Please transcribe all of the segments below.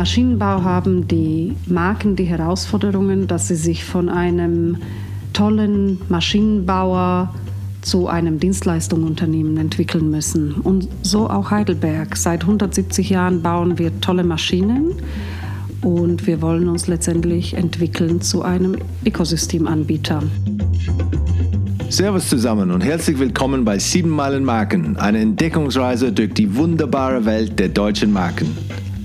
Maschinenbau haben die Marken die Herausforderungen, dass sie sich von einem tollen Maschinenbauer zu einem Dienstleistungsunternehmen entwickeln müssen. Und so auch Heidelberg. Seit 170 Jahren bauen wir tolle Maschinen und wir wollen uns letztendlich entwickeln zu einem Ökosystemanbieter. Servus zusammen und herzlich willkommen bei 7 Meilen Marken, eine Entdeckungsreise durch die wunderbare Welt der deutschen Marken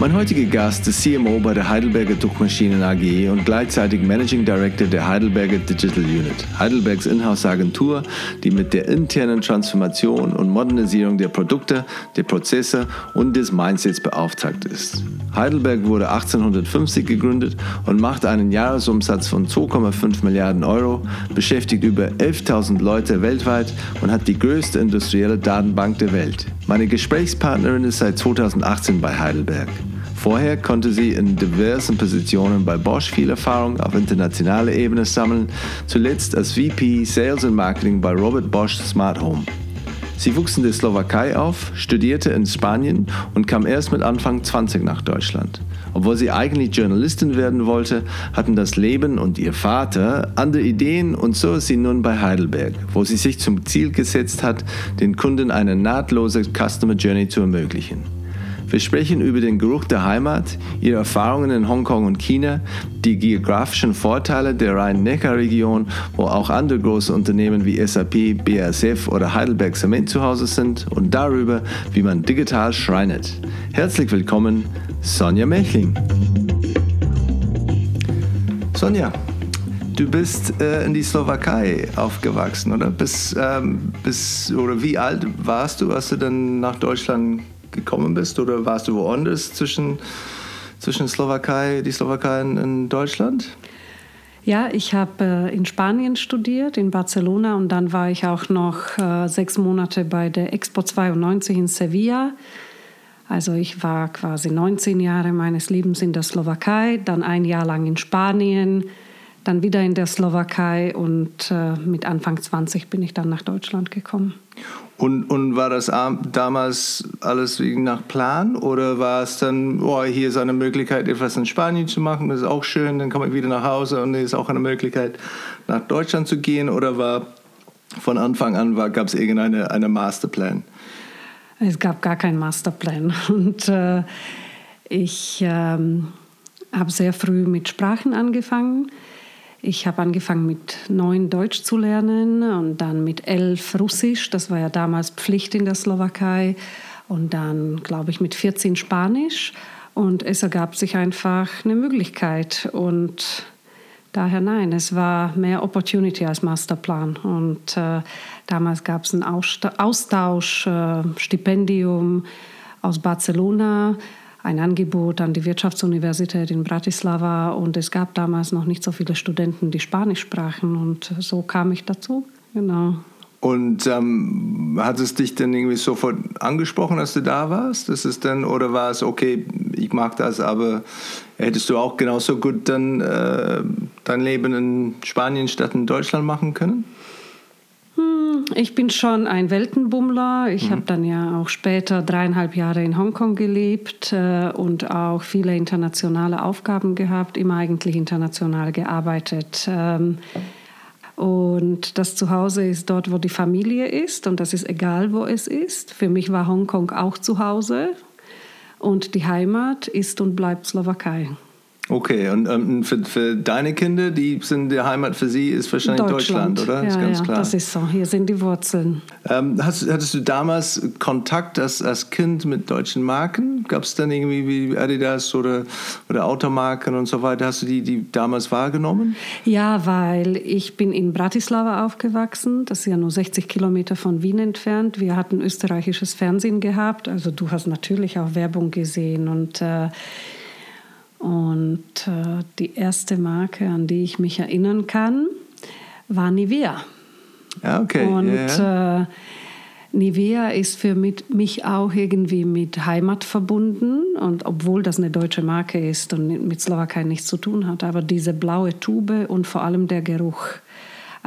Mein heutiger Gast ist CMO bei der Heidelberger Druckmaschinen AG und gleichzeitig Managing Director der Heidelberger Digital Unit, Heidelbergs Inhouse-Agentur, die mit der internen Transformation und Modernisierung der Produkte, der Prozesse und des Mindsets beauftragt ist. Heidelberg wurde 1850 gegründet und macht einen Jahresumsatz von 2,5 Milliarden Euro, beschäftigt über 11.000 Leute weltweit und hat die größte industrielle Datenbank der Welt. Meine Gesprächspartnerin ist seit 2018 bei Heidelberg. Vorher konnte sie in diversen Positionen bei Bosch viel Erfahrung auf internationaler Ebene sammeln, zuletzt als VP Sales und Marketing bei Robert Bosch Smart Home. Sie wuchs in der Slowakei auf, studierte in Spanien und kam erst mit Anfang 20 nach Deutschland. Obwohl sie eigentlich Journalistin werden wollte, hatten das Leben und ihr Vater andere Ideen und so ist sie nun bei Heidelberg, wo sie sich zum Ziel gesetzt hat, den Kunden eine nahtlose Customer Journey zu ermöglichen. Wir sprechen über den Geruch der Heimat, ihre Erfahrungen in Hongkong und China, die geografischen Vorteile der Rhein-Neckar-Region, wo auch andere große Unternehmen wie SAP, BASF oder Heidelberg Cement zu Hause sind und darüber, wie man digital schreinert. Herzlich willkommen, Sonja Mechling. Sonja, du bist äh, in die Slowakei aufgewachsen, oder? Bis, ähm, bis, oder wie alt warst du, als du dann nach Deutschland gekommen bist oder warst du woanders zwischen, zwischen Slowakei, die Slowakei in Deutschland? Ja, ich habe äh, in Spanien studiert, in Barcelona und dann war ich auch noch äh, sechs Monate bei der Expo 92 in Sevilla. Also ich war quasi 19 Jahre meines Lebens in der Slowakei, dann ein Jahr lang in Spanien, dann wieder in der Slowakei und äh, mit Anfang 20 bin ich dann nach Deutschland gekommen. Und, und war das damals alles nach Plan? Oder war es dann, oh, hier ist eine Möglichkeit, etwas in Spanien zu machen, das ist auch schön, dann komme ich wieder nach Hause und ist auch eine Möglichkeit, nach Deutschland zu gehen? Oder war von Anfang an gab es irgendeine eine Masterplan? Es gab gar keinen Masterplan. Und äh, ich ähm, habe sehr früh mit Sprachen angefangen ich habe angefangen mit neun Deutsch zu lernen und dann mit elf Russisch. Das war ja damals Pflicht in der Slowakei. Und dann, glaube ich, mit 14 Spanisch. Und es ergab sich einfach eine Möglichkeit. Und daher nein, es war mehr Opportunity als Masterplan. Und äh, damals gab es ein Austausch, äh, Stipendium aus Barcelona ein Angebot an die Wirtschaftsuniversität in Bratislava und es gab damals noch nicht so viele Studenten, die Spanisch sprachen und so kam ich dazu. Genau. Und ähm, hat es dich denn irgendwie sofort angesprochen, als du da warst? Das ist dann, oder war es, okay, ich mag das, aber hättest du auch genauso gut dann äh, dein Leben in Spanien statt in Deutschland machen können? Ich bin schon ein Weltenbummler. Ich mhm. habe dann ja auch später dreieinhalb Jahre in Hongkong gelebt äh, und auch viele internationale Aufgaben gehabt, immer eigentlich international gearbeitet. Ähm, und das Zuhause ist dort, wo die Familie ist und das ist egal, wo es ist. Für mich war Hongkong auch zu Hause und die Heimat ist und bleibt Slowakei. Okay, und ähm, für, für, deine Kinder, die sind die Heimat für sie, ist wahrscheinlich Deutschland, Deutschland oder? Ja, ist ganz ja, klar. das ist so. Hier sind die Wurzeln. Ähm, hast, hattest du damals Kontakt als, als Kind mit deutschen Marken? Gab es dann irgendwie wie Adidas oder, oder Automarken und so weiter? Hast du die, die damals wahrgenommen? Ja, weil ich bin in Bratislava aufgewachsen. Das ist ja nur 60 Kilometer von Wien entfernt. Wir hatten österreichisches Fernsehen gehabt. Also du hast natürlich auch Werbung gesehen und äh, Und äh, die erste Marke, an die ich mich erinnern kann, war Nivea. Ja, okay. Und ja. Äh, Nivea ist für mich auch irgendwie mit Heimat verbunden. Und obwohl das eine deutsche Marke ist und mit Slowakei nichts zu tun hat, aber diese blaue Tube und vor allem der Geruch.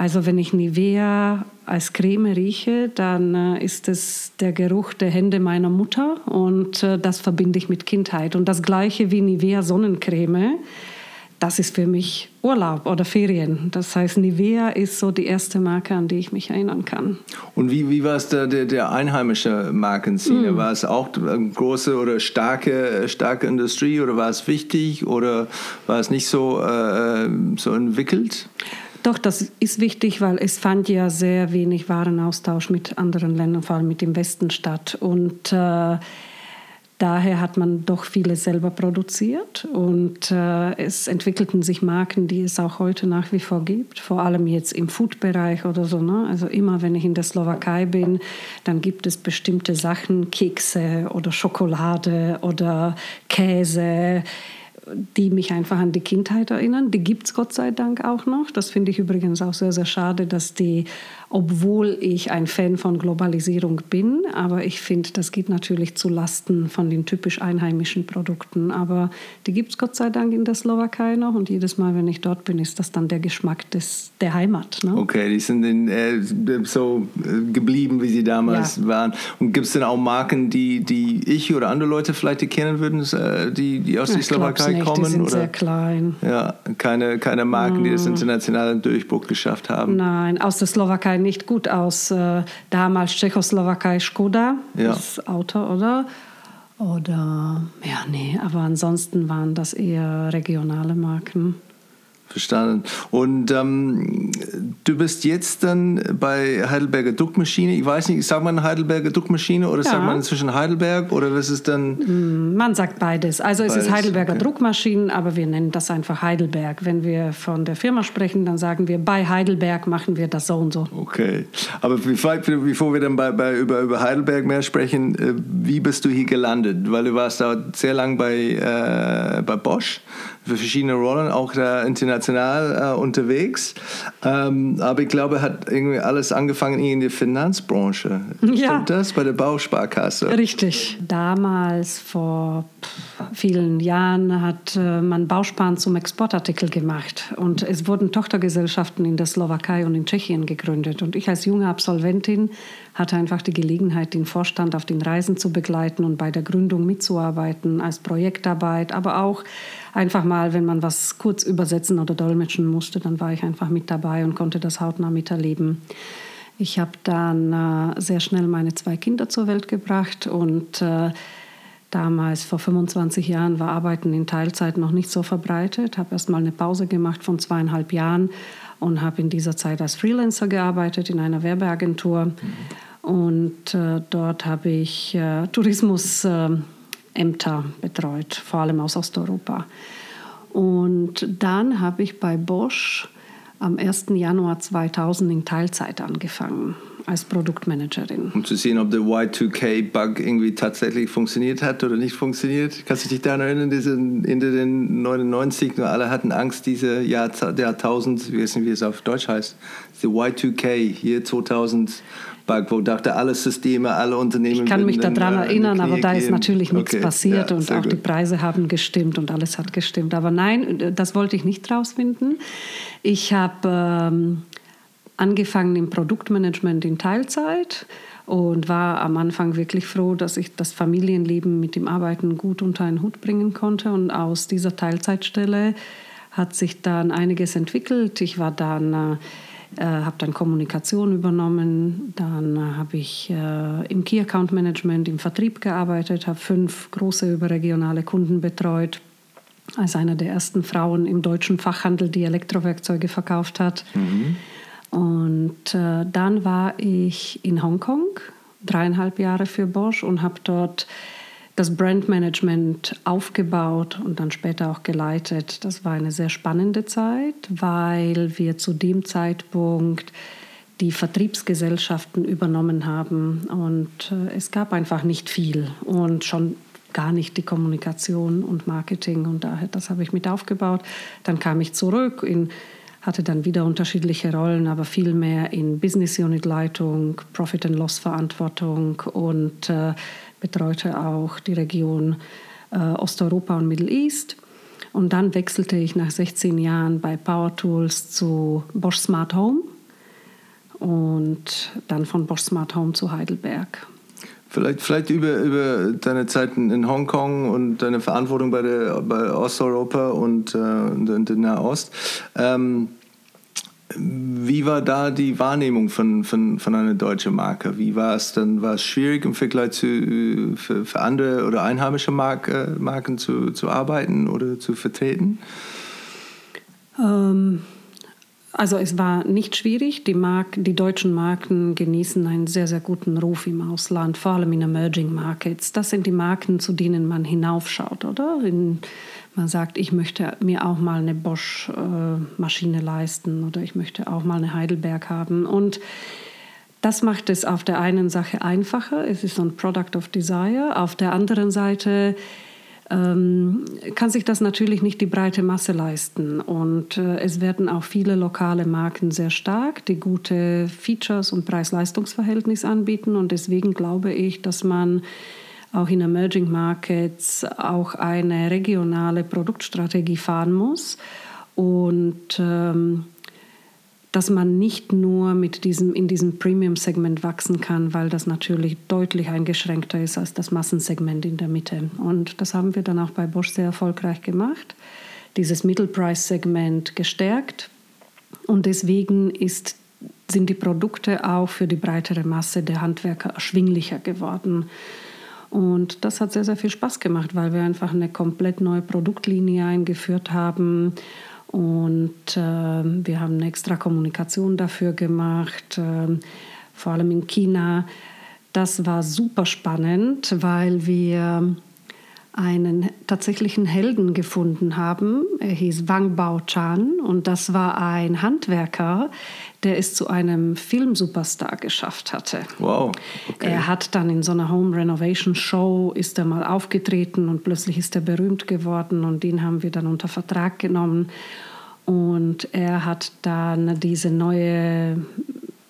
Also wenn ich Nivea als Creme rieche, dann äh, ist es der Geruch der Hände meiner Mutter und äh, das verbinde ich mit Kindheit. Und das gleiche wie Nivea Sonnencreme das ist für mich Urlaub oder Ferien. Das heißt, Nivea ist so die erste Marke, an die ich mich erinnern kann. Und wie, wie war es der, der, der einheimische Markenszene? Mm. War es auch eine große oder starke, starke Industrie oder war es wichtig oder war es nicht so, äh, so entwickelt? Doch, das ist wichtig, weil es fand ja sehr wenig Warenaustausch mit anderen Ländern, vor allem mit dem Westen statt. Und äh, Daher hat man doch vieles selber produziert und äh, es entwickelten sich Marken, die es auch heute nach wie vor gibt, vor allem jetzt im Food-Bereich oder so. Ne? Also immer, wenn ich in der Slowakei bin, dann gibt es bestimmte Sachen, Kekse oder Schokolade oder Käse die mich einfach an die Kindheit erinnern. Die gibt es Gott sei Dank auch noch. Das finde ich übrigens auch sehr, sehr schade, dass die, obwohl ich ein Fan von Globalisierung bin, aber ich finde, das geht natürlich zu Lasten von den typisch einheimischen Produkten. Aber die gibt es Gott sei Dank in der Slowakei noch und jedes Mal, wenn ich dort bin, ist das dann der Geschmack des, der Heimat. Ne? Okay, die sind in, äh, so äh, geblieben, wie sie damals ja. waren. Und gibt es denn auch Marken, die, die ich oder andere Leute vielleicht kennen würden, äh, die, die aus der Slowakei nicht, kommen? Die sind oder? sehr klein. Ja, keine, keine Marken, die das mm. internationalen Durchbruch geschafft haben. Nein, aus der Slowakei nicht gut. Aus äh, damals Tschechoslowakei Skoda, ja. das Auto, oder? Oder, ja, nee, aber ansonsten waren das eher regionale Marken. Verstanden. Und ähm, du bist jetzt dann bei Heidelberger Druckmaschine. Ich weiß nicht, sagt man Heidelberger Druckmaschine oder ja. sagt man inzwischen Heidelberg oder was ist dann? Mm, man sagt beides. Also beides. es ist Heidelberger okay. Druckmaschinen, aber wir nennen das einfach Heidelberg. Wenn wir von der Firma sprechen, dann sagen wir, bei Heidelberg machen wir das so und so. Okay. Aber bevor wir dann bei, bei, über, über Heidelberg mehr sprechen, äh, wie bist du hier gelandet? Weil du warst da sehr lang bei, äh, bei Bosch für verschiedene Rollen, auch da international äh, unterwegs. Ähm, aber ich glaube, er hat irgendwie alles angefangen in der Finanzbranche. Ja. Stimmt das? Bei der Bausparkasse. Richtig. Damals, vor vielen Jahren, hat äh, man Bausparen zum Exportartikel gemacht. Und es wurden Tochtergesellschaften in der Slowakei und in Tschechien gegründet. Und ich als junge Absolventin hatte einfach die Gelegenheit, den Vorstand auf den Reisen zu begleiten und bei der Gründung mitzuarbeiten, als Projektarbeit, aber auch einfach mal, wenn man was kurz übersetzen oder dolmetschen musste, dann war ich einfach mit dabei und konnte das hautnah miterleben. Ich habe dann äh, sehr schnell meine zwei Kinder zur Welt gebracht und äh, damals vor 25 Jahren war Arbeiten in Teilzeit noch nicht so verbreitet. Habe erst mal eine Pause gemacht von zweieinhalb Jahren und habe in dieser Zeit als Freelancer gearbeitet in einer Werbeagentur. Mhm. Und äh, dort habe ich äh, Tourismus äh, Ämter betreut, vor allem aus Osteuropa. Und dann habe ich bei Bosch am 1. Januar 2000 in Teilzeit angefangen als Produktmanagerin. Um zu sehen, ob der Y2K-Bug irgendwie tatsächlich funktioniert hat oder nicht funktioniert. Kannst du dich daran erinnern, in den 99 nur alle hatten Angst, diese Jahr, Jahrtausend, wie es auf Deutsch heißt, the Y2K, hier 2000 wo dachte, alle Systeme, alle Unternehmen. Ich kann mich daran äh, erinnern, aber da ist natürlich nichts okay. passiert ja, und auch gut. die Preise haben gestimmt und alles hat gestimmt. Aber nein, das wollte ich nicht rausfinden. Ich habe ähm, angefangen im Produktmanagement in Teilzeit und war am Anfang wirklich froh, dass ich das Familienleben mit dem Arbeiten gut unter einen Hut bringen konnte. Und aus dieser Teilzeitstelle hat sich dann einiges entwickelt. Ich war dann äh, äh, habe dann Kommunikation übernommen, dann äh, habe ich äh, im Key Account Management im Vertrieb gearbeitet, habe fünf große überregionale Kunden betreut, als eine der ersten Frauen im deutschen Fachhandel, die Elektrowerkzeuge verkauft hat. Mhm. Und äh, dann war ich in Hongkong, dreieinhalb Jahre für Bosch und habe dort das Brandmanagement aufgebaut und dann später auch geleitet. Das war eine sehr spannende Zeit, weil wir zu dem Zeitpunkt die Vertriebsgesellschaften übernommen haben und äh, es gab einfach nicht viel. Und schon gar nicht die Kommunikation und Marketing und daher, das habe ich mit aufgebaut. Dann kam ich zurück, in, hatte dann wieder unterschiedliche Rollen, aber viel mehr in Business Unit Leitung, Profit and Loss Verantwortung und äh, betreute auch die Region äh, Osteuropa und Middle East. Und dann wechselte ich nach 16 Jahren bei Power Tools zu Bosch Smart Home und dann von Bosch Smart Home zu Heidelberg. Vielleicht, vielleicht über, über deine Zeiten in Hongkong und deine Verantwortung bei, der, bei Osteuropa und, äh, der Nahost. Ähm, wie war da die Wahrnehmung von, von, von einer deutschen Marke? Wie war es dann? War es schwierig im Vergleich zu für, für andere oder einheimische Marke, Marken zu, zu arbeiten oder zu vertreten? Ähm, also es war nicht schwierig. Die, Mark die deutschen Marken genießen einen sehr, sehr guten Ruf im Ausland, vor allem in Emerging Markets. Das sind die Marken, zu denen man hinaufschaut, oder? In, man sagt, ich möchte mir auch mal eine Bosch-Maschine äh, leisten oder ich möchte auch mal eine Heidelberg haben. Und das macht es auf der einen Sache einfacher. Es ist so ein Product of Desire. Auf der anderen Seite ähm, kann sich das natürlich nicht die breite Masse leisten. Und äh, es werden auch viele lokale Marken sehr stark, die gute Features und Preis-Leistungs-Verhältnis anbieten. Und deswegen glaube ich, dass man auch in Emerging Markets auch eine regionale Produktstrategie fahren muss. Und ähm, dass man nicht nur mit diesem, in diesem Premium-Segment wachsen kann, weil das natürlich deutlich eingeschränkter ist als das Massensegment in der Mitte. Und das haben wir dann auch bei Bosch sehr erfolgreich gemacht, dieses Middle-Price-Segment gestärkt. Und deswegen ist, sind die Produkte auch für die breitere Masse der Handwerker erschwinglicher geworden. Und das hat sehr, sehr viel Spaß gemacht, weil wir einfach eine komplett neue Produktlinie eingeführt haben und äh, wir haben eine extra Kommunikation dafür gemacht, äh, vor allem in China. Das war super spannend, weil wir einen tatsächlichen Helden gefunden haben. Er hieß Wang Bao-chan und das war ein Handwerker, der es zu einem Filmsuperstar geschafft hatte. Wow. Okay. Er hat dann in so einer Home Renovation Show ist er mal aufgetreten und plötzlich ist er berühmt geworden und den haben wir dann unter Vertrag genommen und er hat dann diese neue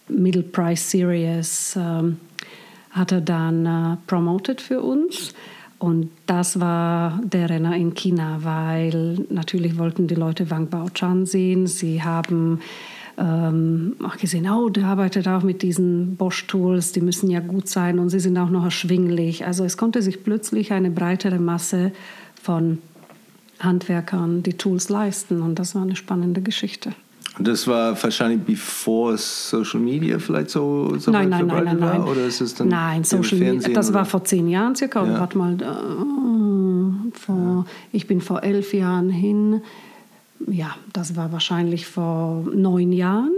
Middle Price Series ähm, hat er dann äh, promoted für uns. Und das war der Renner in China, weil natürlich wollten die Leute Wang Baochan sehen. Sie haben ähm, auch gesehen, oh, der arbeitet auch mit diesen Bosch-Tools, die müssen ja gut sein und sie sind auch noch erschwinglich. Also es konnte sich plötzlich eine breitere Masse von Handwerkern die Tools leisten und das war eine spannende Geschichte. Und das war wahrscheinlich bevor Social Media vielleicht so, so nein, nein, nein, nein, war? nein. Oder ist es dann nein, Social Media, das oder? war vor zehn Jahren circa. Ja. Warte mal, äh, vor, ja. ich bin vor elf Jahren hin. Ja, das war wahrscheinlich vor neun Jahren.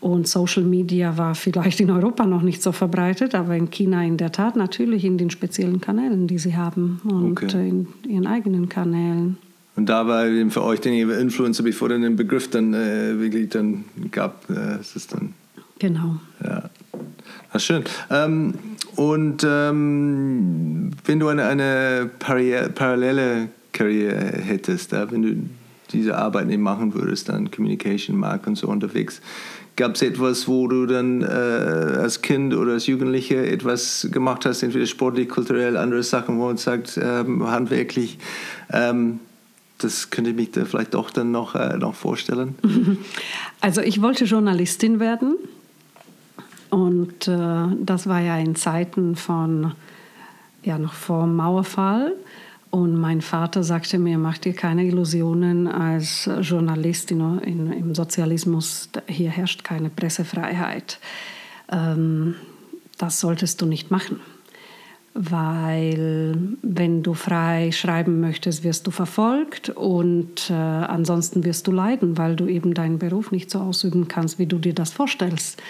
Und Social Media war vielleicht in Europa noch nicht so verbreitet, aber in China in der Tat natürlich in den speziellen Kanälen, die sie haben und okay. in ihren eigenen Kanälen. Und da war eben für euch den Influencer, bevor dann den Begriff dann äh, wirklich dann gab, äh, es ist dann. Genau. Ja. Na schön. Ähm, und ähm, wenn du eine, eine parallele Karriere hättest, ja, wenn du diese Arbeit nicht machen würdest, dann Communication, Mark und so unterwegs, gab es etwas, wo du dann äh, als Kind oder als Jugendlicher etwas gemacht hast, entweder sportlich, kulturell, andere Sachen, wo man sagt, ähm, handwerklich, ähm, das könnte ich mich da vielleicht doch dann noch, äh, noch vorstellen. Also ich wollte Journalistin werden und äh, das war ja in Zeiten von, ja noch vor Mauerfall. Und mein Vater sagte mir, mach dir keine Illusionen als Journalist in, in, im Sozialismus, hier herrscht keine Pressefreiheit. Ähm, das solltest du nicht machen weil wenn du frei schreiben möchtest, wirst du verfolgt und äh, ansonsten wirst du leiden, weil du eben deinen Beruf nicht so ausüben kannst, wie du dir das vorstellst.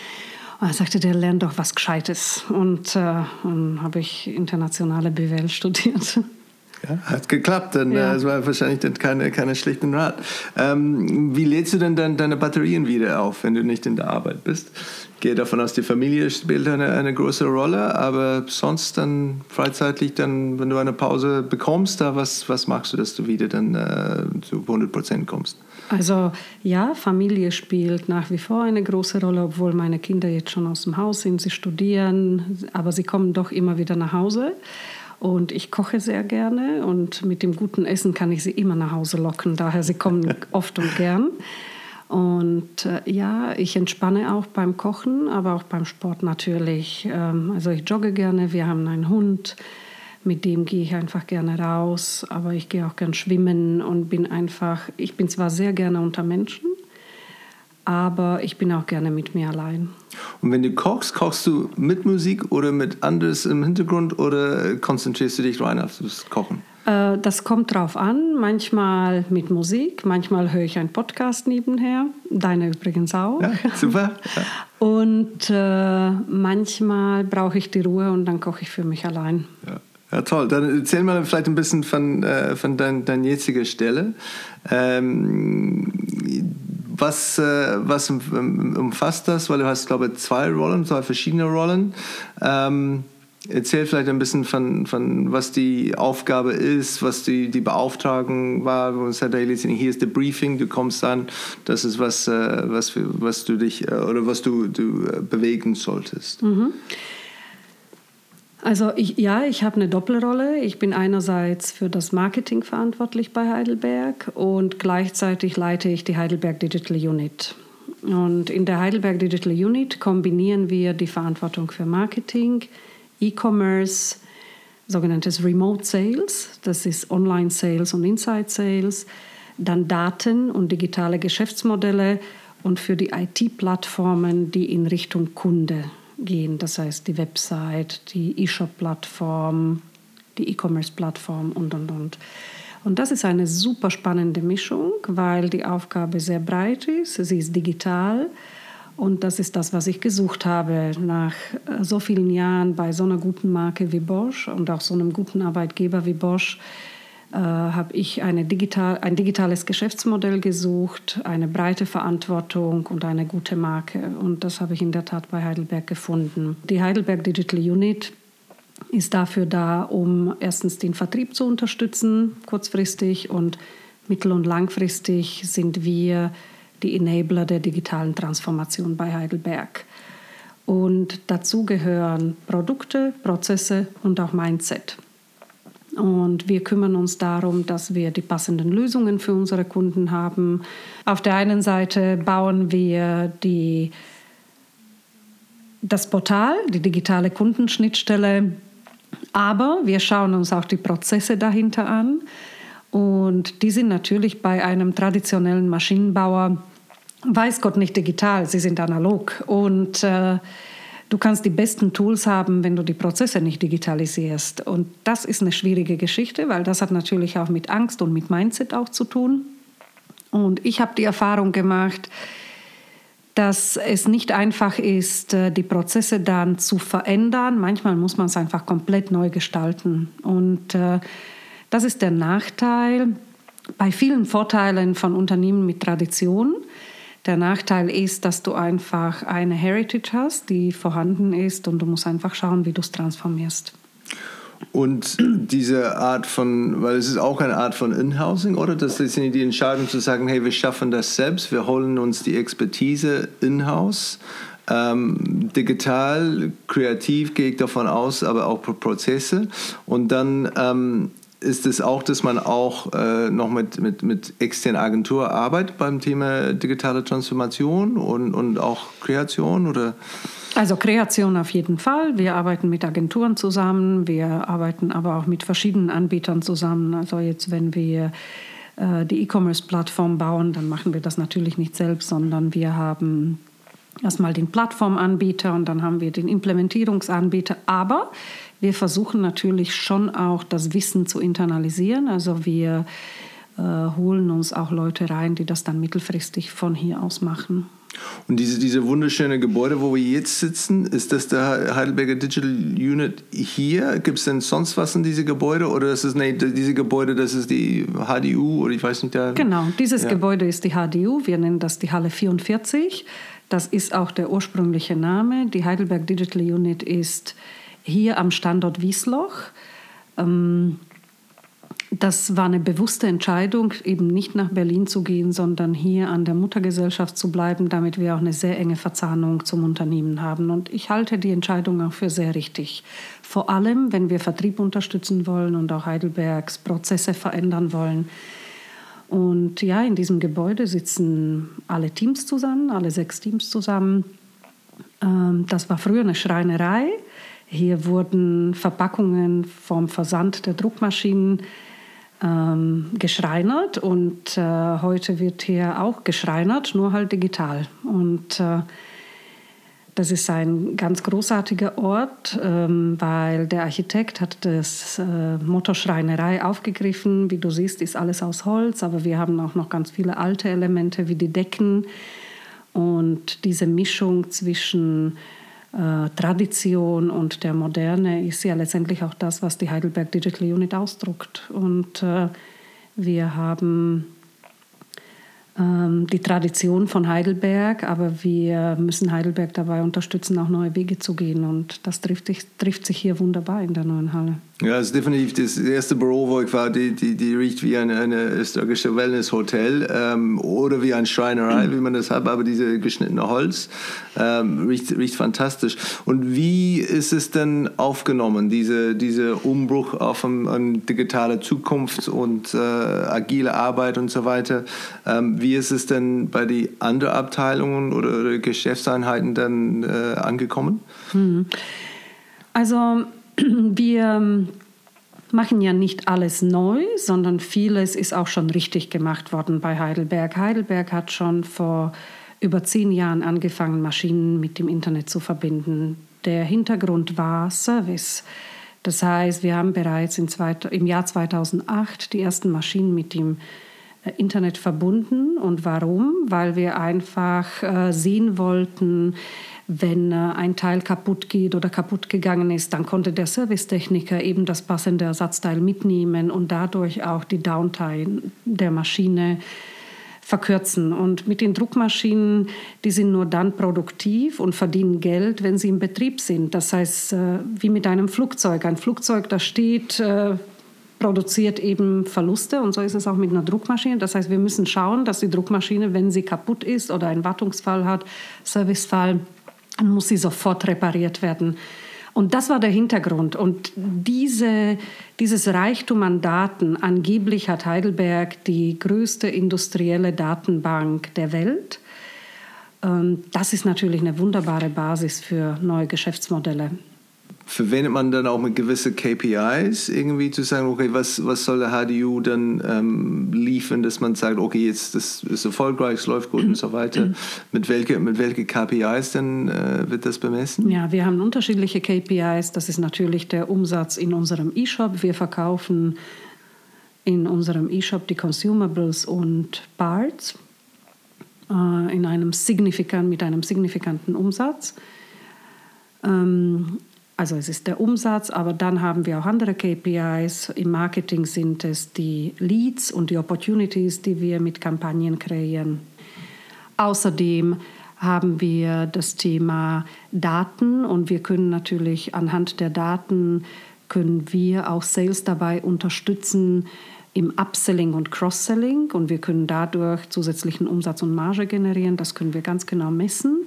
Und er sagte, der lernt doch was Gescheites. Und äh, dann habe ich internationale BWL studiert. Ja, hat geklappt, dann ja. äh, es war wahrscheinlich dann keine, keine schlechten Rat. Ähm, wie lädst du denn dann deine Batterien wieder auf, wenn du nicht in der Arbeit bist? Ich gehe davon aus, die Familie spielt eine, eine große Rolle, aber sonst dann freizeitlich, dann, wenn du eine Pause bekommst, da was, was machst du, dass du wieder dann äh, zu 100 Prozent kommst? Also ja, Familie spielt nach wie vor eine große Rolle, obwohl meine Kinder jetzt schon aus dem Haus sind, sie studieren, aber sie kommen doch immer wieder nach Hause. Und ich koche sehr gerne und mit dem guten Essen kann ich sie immer nach Hause locken. Daher sie kommen oft und gern. Und äh, ja, ich entspanne auch beim Kochen, aber auch beim Sport natürlich. Ähm, also ich jogge gerne, wir haben einen Hund, mit dem gehe ich einfach gerne raus, aber ich gehe auch gern schwimmen und bin einfach, ich bin zwar sehr gerne unter Menschen, aber ich bin auch gerne mit mir allein. Und wenn du kochst, kochst du mit Musik oder mit anderes im Hintergrund oder konzentrierst du dich rein auf das Kochen? Äh, das kommt drauf an. Manchmal mit Musik, manchmal höre ich einen Podcast nebenher. Deine übrigens auch. Ja, super. Ja. Und äh, manchmal brauche ich die Ruhe und dann koche ich für mich allein. Ja. Ja, toll. Dann erzähl mal vielleicht ein bisschen von, äh, von deiner dein jetziger Stelle. Ähm, was, äh, was umfasst das? Weil du hast, glaube ich, zwei Rollen, zwei verschiedene Rollen. Ähm, erzähl vielleicht ein bisschen von, von was die Aufgabe ist, was die, die Beauftragung war. Hier ist der Briefing, du kommst an, das ist was, äh, was, was du dich äh, oder was du, du bewegen solltest. Mhm. Also ich, ja, ich habe eine Doppelrolle. Ich bin einerseits für das Marketing verantwortlich bei Heidelberg und gleichzeitig leite ich die Heidelberg Digital Unit. Und in der Heidelberg Digital Unit kombinieren wir die Verantwortung für Marketing, E-Commerce, sogenanntes Remote Sales, das ist Online Sales und Inside Sales, dann Daten und digitale Geschäftsmodelle und für die IT-Plattformen, die in Richtung Kunde gehen. Das heißt die Website, die E-Shop-Plattform, die E-Commerce-Plattform und, und, und. Und das ist eine super spannende Mischung, weil die Aufgabe sehr breit ist. Sie ist digital. Und das ist das, was ich gesucht habe. Nach äh, so vielen Jahren bei so einer guten Marke wie Bosch und auch so einem guten Arbeitgeber wie Bosch äh, habe ich digital, ein digitales Geschäftsmodell gesucht, eine breite Verantwortung und eine gute Marke. Und das habe ich in der Tat bei Heidelberg gefunden. Die Heidelberg Digital Unit ist dafür da, um erstens den Vertrieb zu unterstützen, kurzfristig und mittel- und langfristig sind wir die Enabler der digitalen Transformation bei Heidelberg. Und dazu gehören Produkte, Prozesse und auch Mindset. Und wir kümmern uns darum, dass wir die passenden Lösungen für unsere Kunden haben. Auf der einen Seite bauen wir die, das Portal, die digitale Kundenschnittstelle, aber wir schauen uns auch die Prozesse dahinter an. Und die sind natürlich bei einem traditionellen Maschinenbauer, weiß Gott nicht digital, sie sind analog. Und äh, Du kannst die besten Tools haben, wenn du die Prozesse nicht digitalisierst. Und das ist eine schwierige Geschichte, weil das hat natürlich auch mit Angst und mit Mindset auch zu tun. Und ich habe die Erfahrung gemacht, dass es nicht einfach ist, äh, die Prozesse dann zu verändern. Manchmal muss man es einfach komplett neu gestalten. Und äh, das ist der Nachteil bei vielen Vorteilen von Unternehmen mit Tradition der Nachteil ist, dass du einfach eine Heritage hast, die vorhanden ist und du musst einfach schauen, wie du es transformierst. Und diese Art von, weil es ist auch eine Art von In-Housing, oder? Das ist die Entscheidung zu sagen, hey, wir schaffen das selbst, wir holen uns die Expertise in-house. Ähm, digital, kreativ gehe ich davon aus, aber auch Prozesse. Und dann ähm, ist es auch, dass man auch äh, noch mit, mit, mit externer Agentur arbeitet beim Thema digitale Transformation und, und auch Kreation oder? Also Kreation auf jeden Fall. Wir arbeiten mit Agenturen zusammen, wir arbeiten aber auch mit verschiedenen Anbietern zusammen. Also jetzt, wenn wir äh, die E-Commerce-Plattform bauen, dann machen wir das natürlich nicht selbst, sondern wir haben erstmal den Plattformanbieter und dann haben wir den Implementierungsanbieter. Aber wir versuchen natürlich schon auch das Wissen zu internalisieren. Also wir äh, holen uns auch Leute rein, die das dann mittelfristig von hier aus machen. Und diese, diese wunderschöne Gebäude, wo wir jetzt sitzen, ist das der Heidelberger Digital Unit hier? Gibt es denn sonst was in diese Gebäude? Oder ist es nee, diese Gebäude, das ist die HDU oder ich weiß nicht. Da, genau, dieses ja. Gebäude ist die HDU. Wir nennen das die Halle 44. Das ist auch der ursprüngliche Name. Die Heidelberg Digital Unit ist hier am Standort Wiesloch. Ähm, das war eine bewusste Entscheidung, eben nicht nach Berlin zu gehen, sondern hier an der Muttergesellschaft zu bleiben, damit wir auch eine sehr enge Verzahnung zum Unternehmen haben. Und ich halte die Entscheidung auch für sehr richtig. Vor allem, wenn wir Vertrieb unterstützen wollen und auch Heidelbergs Prozesse verändern wollen. Und ja, in diesem Gebäude sitzen alle Teams zusammen, alle sechs Teams zusammen. Ähm, das war früher eine Schreinerei. Hier wurden Verpackungen vom Versand der Druckmaschinen ähm, geschreinert und äh, heute wird hier auch geschreinert, nur halt digital. Und äh, das ist ein ganz großartiger Ort, ähm, weil der Architekt hat das äh, Motto aufgegriffen. Wie du siehst, ist alles aus Holz, aber wir haben auch noch ganz viele alte Elemente wie die Decken. Und diese Mischung zwischen äh, Tradition und der Moderne ist ja letztendlich auch das, was die Heidelberg Digital Unit ausdruckt. Und äh, wir haben ähm, die Tradition von Heidelberg, aber wir müssen Heidelberg dabei unterstützen, auch neue Wege zu gehen. Und das trifft, trifft sich hier wunderbar in der neuen Halle. Ja, es ist definitiv das erste Büro, wo ich war, die, die, die riecht wie eine, eine österreichische Wellness-Hotel ähm, oder wie eine Schreinerei, wie man das hat, aber diese geschnittene Holz ähm, riecht, riecht fantastisch. Und wie ist es denn aufgenommen, diese, diese Umbruch auf eine digitale Zukunft und äh, agile Arbeit und so weiter? Ähm, wie ist es denn bei den anderen Abteilungen oder, oder Geschäftseinheiten dann äh, angekommen? Hm. Also wir machen ja nicht alles neu, sondern vieles ist auch schon richtig gemacht worden bei Heidelberg. Heidelberg hat schon vor über zehn Jahren angefangen, Maschinen mit dem Internet zu verbinden. Der Hintergrund war Service. Das heißt, wir haben bereits im Jahr 2008 die ersten Maschinen mit dem äh, Internet verbunden. Und warum? Weil wir einfach äh, sehen wollten, wenn äh, ein Teil kaputt geht oder kaputt gegangen ist, dann konnte der Servicetechniker eben das passende Ersatzteil mitnehmen und dadurch auch die Downtime der Maschine verkürzen. Und mit den Druckmaschinen, die sind nur dann produktiv und verdienen Geld, wenn sie im Betrieb sind. Das heißt, äh, wie mit einem Flugzeug. Ein Flugzeug, das steht, äh, produziert eben Verluste und so ist es auch mit einer Druckmaschine. Das heißt, wir müssen schauen, dass die Druckmaschine, wenn sie kaputt ist oder einen Wartungsfall hat, Servicefall, dann muss sie sofort repariert werden. Und das war der Hintergrund. Und diese, dieses Reichtum an Daten, angeblich hat Heidelberg die größte industrielle Datenbank der Welt. Ähm, das ist natürlich eine wunderbare Basis für neue Geschäftsmodelle verwendet man dann auch mit gewissen KPIs irgendwie zu sagen, okay, was, was soll der HDU dann ähm, liefern, dass man sagt, okay, jetzt das ist erfolgreich, es läuft gut und so weiter. mit welchen mit welche KPIs dann äh, wird das bemessen? Ja, wir haben unterschiedliche KPIs. Das ist natürlich der Umsatz in unserem E-Shop. Wir verkaufen in unserem E-Shop die Consumables und Parts äh, in einem signifikant, mit einem signifikanten Umsatz. Ähm, also es ist der Umsatz, aber dann haben wir auch andere KPIs. Im Marketing sind es die Leads und die Opportunities, die wir mit Kampagnen kreieren. Außerdem haben wir das Thema Daten und wir können natürlich anhand der Daten können wir auch Sales dabei unterstützen im Upselling und Cross-Selling und wir können dadurch zusätzlichen Umsatz und Marge generieren. Das können wir ganz genau messen.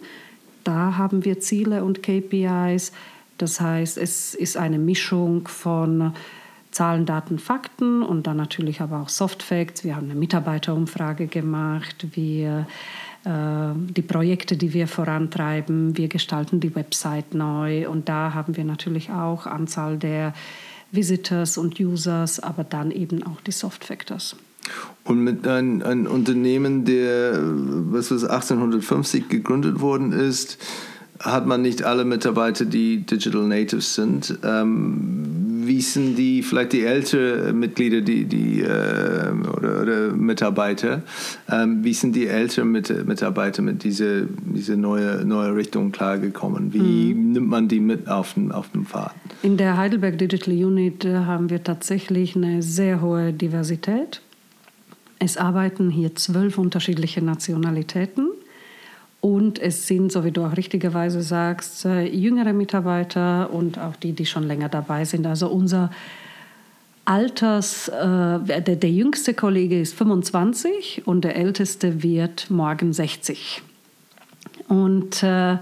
Da haben wir Ziele und KPIs. Das heißt, es ist eine Mischung von Zahlen, Daten, Fakten und dann natürlich aber auch Soft Facts. Wir haben eine Mitarbeiterumfrage gemacht. Wir äh, die Projekte, die wir vorantreiben, wir gestalten die Website neu und da haben wir natürlich auch Anzahl der Visitors und Users, aber dann eben auch die Soft Factors. Und mit einem ein Unternehmen, der was 1850 gegründet worden ist, hat man nicht alle Mitarbeiter, die Digital Natives sind. Ähm, wie sind die, vielleicht die älteren Mitglieder die, die, äh, oder, oder, Mitarbeiter, ähm, wie sind die älteren mit, Mitarbeiter mit dieser diese neue, neue Richtung klargekommen? Wie mhm. nimmt man die mit auf den, auf den Pfad? In der Heidelberg Digital Unit äh, haben wir tatsächlich eine sehr hohe Diversität. Es arbeiten hier zwölf unterschiedliche Nationalitäten. Und es sind, so wie du auch richtigerweise sagst, äh, jüngere Mitarbeiter und auch die, die schon länger dabei sind. Also unser Alters, äh, der, der jüngste Kollege ist 25 und der älteste wird morgen 60. Und äh,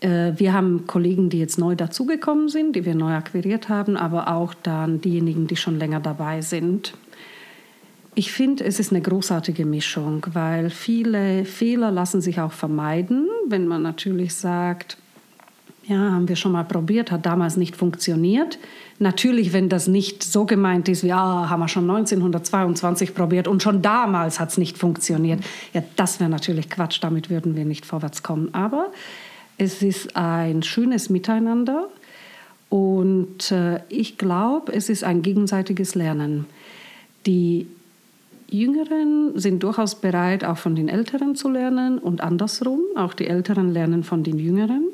äh, wir haben Kollegen, die jetzt neu dazugekommen sind, die wir neu akquiriert haben, aber auch dann diejenigen, die schon länger dabei sind. Ich finde, es ist eine großartige Mischung, weil viele Fehler lassen sich auch vermeiden, wenn man natürlich sagt, ja, haben wir schon mal probiert, hat damals nicht funktioniert. Natürlich, wenn das nicht so gemeint ist, ja, haben wir schon 1922 probiert und schon damals hat es nicht funktioniert. Ja, das wäre natürlich Quatsch, damit würden wir nicht vorwärts kommen. Aber es ist ein schönes Miteinander und äh, ich glaube, es ist ein gegenseitiges Lernen. Die Jüngeren sind durchaus bereit, auch von den Älteren zu lernen und andersrum. Auch die Älteren lernen von den Jüngeren.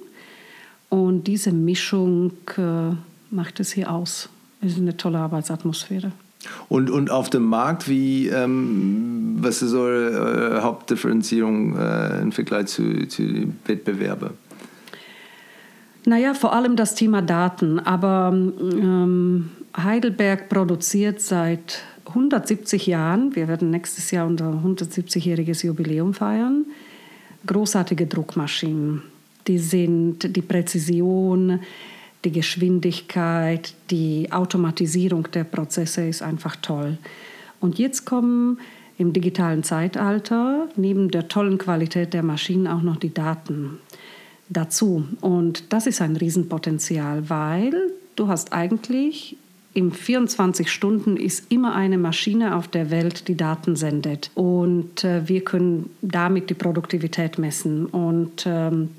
Und diese Mischung äh, macht es hier aus. Es ist eine tolle Arbeitsatmosphäre. Und, und auf dem Markt, wie, ähm, was ist eure äh, Hauptdifferenzierung äh, im Vergleich zu, zu Wettbewerben? Naja, vor allem das Thema Daten. Aber ähm, Heidelberg produziert seit 170 Jahren, wir werden nächstes Jahr unser 170-jähriges Jubiläum feiern, großartige Druckmaschinen. Die sind die Präzision, die Geschwindigkeit, die Automatisierung der Prozesse ist einfach toll. Und jetzt kommen im digitalen Zeitalter neben der tollen Qualität der Maschinen auch noch die Daten dazu. Und das ist ein Riesenpotenzial, weil du hast eigentlich im 24 Stunden ist immer eine Maschine auf der Welt, die Daten sendet. Und äh, wir können damit die Produktivität messen. Und ähm,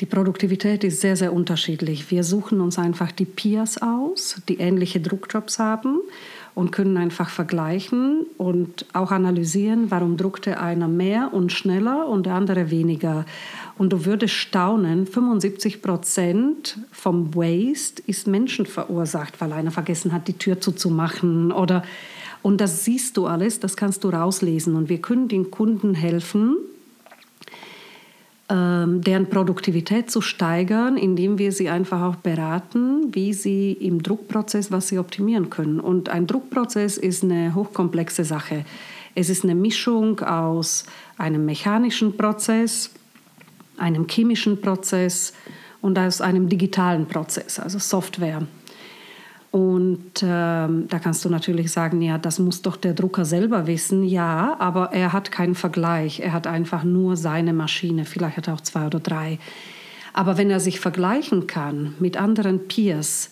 die Produktivität ist sehr, sehr unterschiedlich. Wir suchen uns einfach die Peers aus, die ähnliche Druckjobs haben und können einfach vergleichen und auch analysieren, warum druckte einer mehr und schneller und der andere weniger. Und du würdest staunen, 75 Prozent vom Waste ist Menschen verursacht, weil einer vergessen hat, die Tür zuzumachen oder und das siehst du alles, das kannst du rauslesen. Und wir können den Kunden helfen, deren Produktivität zu steigern, indem wir sie einfach auch beraten, wie sie im Druckprozess, was sie optimieren können. Und ein Druckprozess ist eine hochkomplexe Sache. Es ist eine Mischung aus einem mechanischen Prozess, einem chemischen Prozess und aus einem digitalen Prozess, also Software. Und ähm, da kannst du natürlich sagen, ja, das muss doch der Drucker selber wissen. Ja, aber er hat keinen Vergleich. Er hat einfach nur seine Maschine. Vielleicht hat er auch zwei oder drei. Aber wenn er sich vergleichen kann mit anderen Peers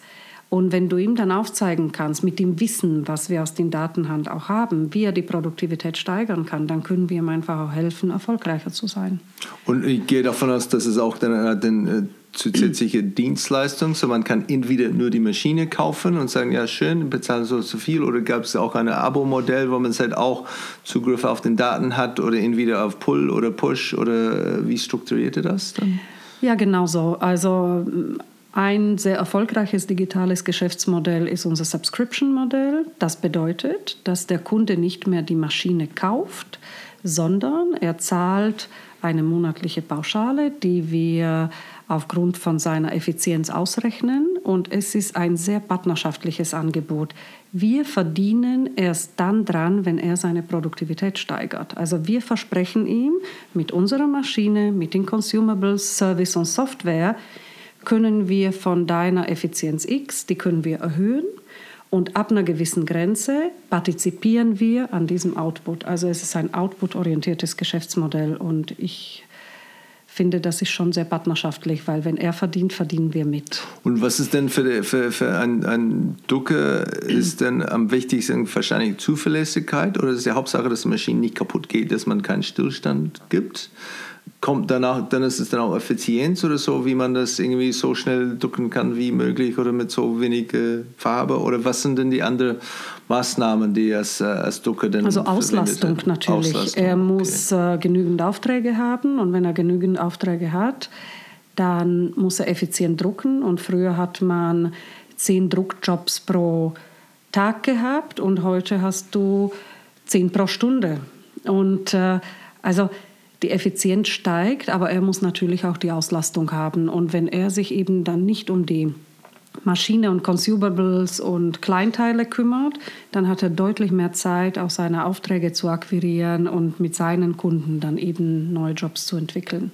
und wenn du ihm dann aufzeigen kannst, mit dem Wissen, was wir aus den Datenhand auch haben, wie er die Produktivität steigern kann, dann können wir ihm einfach auch helfen, erfolgreicher zu sein. Und ich gehe davon aus, dass es auch dann den äh, zusätzliche Dienstleistung. So man kann entweder nur die Maschine kaufen und sagen, ja schön, bezahlen so zu viel oder gab es auch ein Abo-Modell, wo man halt auch Zugriff auf den Daten hat oder entweder auf Pull oder Push oder äh, wie strukturiert ihr das dann? Ja, genau so. Also ein sehr erfolgreiches digitales Geschäftsmodell ist unser Subscription-Modell. Das bedeutet, dass der Kunde nicht mehr die Maschine kauft, sondern er zahlt eine monatliche Pauschale, die wir aufgrund von seiner Effizienz ausrechnen. Und es ist ein sehr partnerschaftliches Angebot. Wir verdienen erst dann dran, wenn er seine Produktivität steigert. Also wir versprechen ihm mit unserer Maschine, mit den Consumables, Service und Software, können wir von deiner Effizienz X, die können wir erhöhen und ab einer gewissen Grenze partizipieren wir an diesem Output. Also es ist ein output-orientiertes Geschäftsmodell und ich finde, das ist schon sehr partnerschaftlich, weil wenn er verdient, verdienen wir mit. Und was ist denn für, für, für ein, ein Drucker, ist denn am wichtigsten wahrscheinlich Zuverlässigkeit oder ist die Hauptsache, dass die Maschine nicht kaputt geht, dass man keinen Stillstand gibt? kommt danach, dann ist es dann auch Effizienz oder so, wie man das irgendwie so schnell drucken kann wie möglich oder mit so wenig äh, Farbe? Oder was sind denn die anderen Maßnahmen, die als, äh, als Drucker denn Also Auslastung natürlich. Auslastung, er muss okay. äh, genügend Aufträge haben und wenn er genügend Aufträge hat, dann muss er effizient drucken und früher hat man zehn Druckjobs pro Tag gehabt und heute hast du zehn pro Stunde. Und äh, also die Effizienz steigt, aber er muss natürlich auch die Auslastung haben. Und wenn er sich eben dann nicht um die Maschine und Consumables und Kleinteile kümmert, dann hat er deutlich mehr Zeit, auch seine Aufträge zu akquirieren und mit seinen Kunden dann eben neue Jobs zu entwickeln.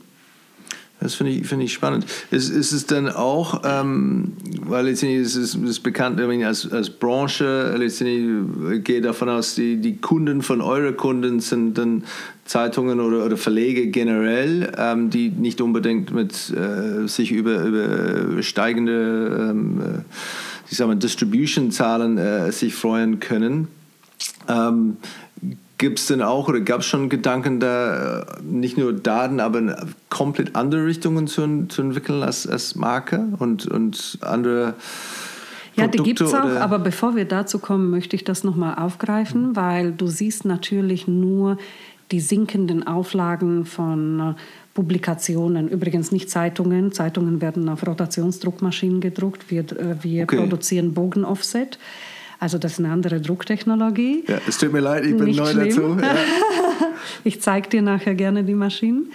Das finde ich, find ich spannend. Ist, ist es dann auch, ähm, weil letztendlich ist es ist bekannt als, als Branche, letztendlich gehe davon aus, die, die Kunden von euren Kunden sind dann Zeitungen oder, oder Verlege generell, ähm, die nicht unbedingt mit äh, sich über, über steigende ähm, äh, Distribution-Zahlen äh, sich freuen können. Gibt es denn auch oder gab es schon Gedanken, da äh, nicht nur Daten, aber komplett andere Richtungen zu, zu entwickeln als, als Marke und, und andere ja, die gibt es auch, aber bevor wir dazu kommen, möchte ich das nochmal aufgreifen, mhm. weil du siehst natürlich nur die sinkenden Auflagen von äh, Publikationen, übrigens nicht Zeitungen. Zeitungen werden auf Rotationsdruckmaschinen gedruckt. Wir, äh, wir okay. produzieren Bogenoffset. Also das ist eine andere Drucktechnologie. Ja, es tut mir leid, ich bin Nicht neu schlimm. dazu. Ja. ich zeige dir nachher gerne die Maschinen.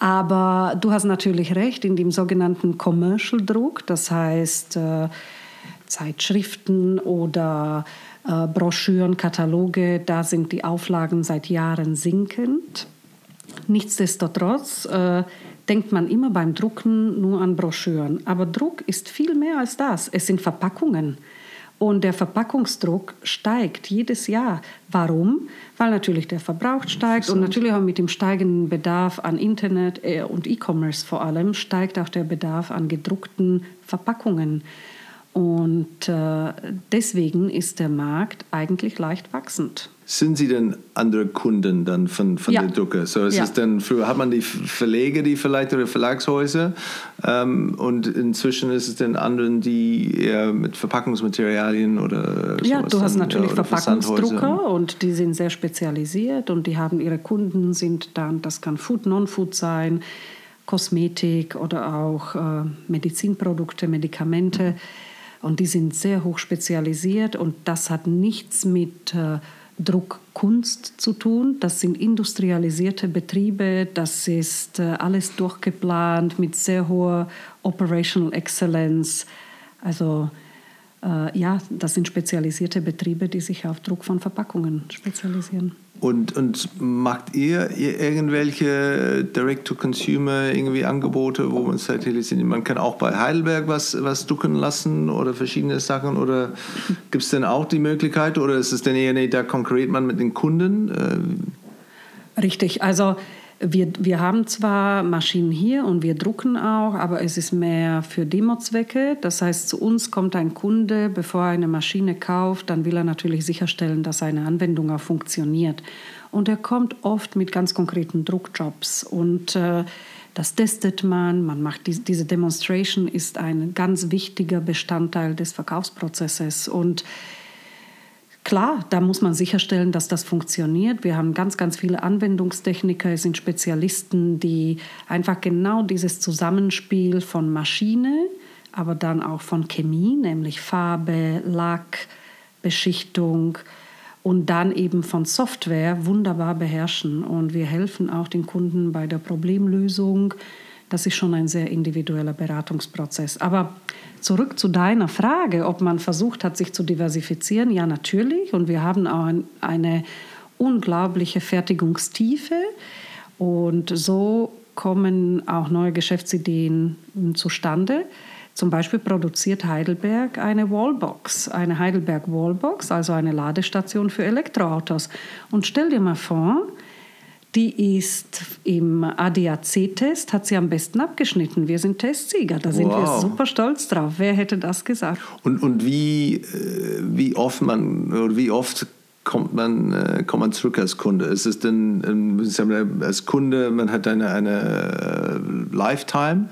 Aber du hast natürlich recht, in dem sogenannten Commercial Druck, das heißt äh, Zeitschriften oder äh, Broschüren, Kataloge, da sind die Auflagen seit Jahren sinkend. Nichtsdestotrotz äh, denkt man immer beim Drucken nur an Broschüren. Aber Druck ist viel mehr als das. Es sind Verpackungen. Und der Verpackungsdruck steigt jedes Jahr. Warum? Weil natürlich der Verbrauch steigt und natürlich auch mit dem steigenden Bedarf an Internet äh, und E-Commerce vor allem steigt auch der Bedarf an gedruckten Verpackungen. Und äh, deswegen ist der Markt eigentlich leicht wachsend. Sind Sie denn andere Kunden dann von, von ja. der Drucker? So ist ja. es dann früher hat man die Verleger, die vielleicht oder Verlagshäuser ähm, und inzwischen ist es dann anderen, die eher mit Verpackungsmaterialien oder Ja, du hast dann, natürlich ja, Verpackungsdrucker und die sind sehr spezialisiert und die haben ihre Kunden sind dann, das kann Food, Non-Food sein, Kosmetik oder auch äh, Medizinprodukte, Medikamente. Mhm und die sind sehr hoch spezialisiert und das hat nichts mit äh, Druckkunst zu tun. Das sind industrialisierte Betriebe, das ist äh, alles durchgeplant mit sehr hoher Operational Excellence. Also äh, ja, das sind spezialisierte Betriebe, die sich auf Druck von Verpackungen spezialisieren. Und, und macht ihr, irgendwelche Direct-to-Consumer irgendwie Angebote, wo man sagt, man kann auch bei Heidelberg was, was drucken lassen oder verschiedene Sachen? Oder gibt es denn auch die Möglichkeit oder ist es denn eher nicht, da konkret man mit den Kunden? Äh, Richtig, also wir, wir haben zwar Maschinen hier und wir drucken auch, aber es ist mehr für Demozwecke. Das heißt, zu uns kommt ein Kunde, bevor er eine Maschine kauft, dann will er natürlich sicherstellen, dass seine Anwendung auch funktioniert. Und er kommt oft mit ganz konkreten Druckjobs und äh, das testet man, man macht die, diese Demonstration ist ein ganz wichtiger Bestandteil des Verkaufsprozesses und Klar, da muss man sicherstellen, dass das funktioniert. Wir haben ganz, ganz viele Anwendungstechniker, es sind Spezialisten, die einfach genau dieses Zusammenspiel von Maschine, aber dann auch von Chemie, nämlich Farbe, Lack, Beschichtung und dann eben von Software wunderbar beherrschen. Und wir helfen auch den Kunden bei der Problemlösung. Das ist schon ein sehr individueller Beratungsprozess. Aber Zurück zu deiner Frage, ob man versucht hat, sich zu diversifizieren. Ja, natürlich. Und wir haben auch eine unglaubliche Fertigungstiefe. Und so kommen auch neue Geschäftsideen zustande. Zum Beispiel produziert Heidelberg eine Wallbox, eine Heidelberg Wallbox, also eine Ladestation für Elektroautos. Und stell dir mal vor, die ist im ADAC-Test, hat sie am besten abgeschnitten. Wir sind Testsieger, da sind wow. wir super stolz drauf. Wer hätte das gesagt? Und, und wie, äh, wie oft man, oder wie oft kommt man, äh, kommt man zurück als Kunde? Ist es denn, ähm, als Kunde, man hat eine, eine äh, Lifetime,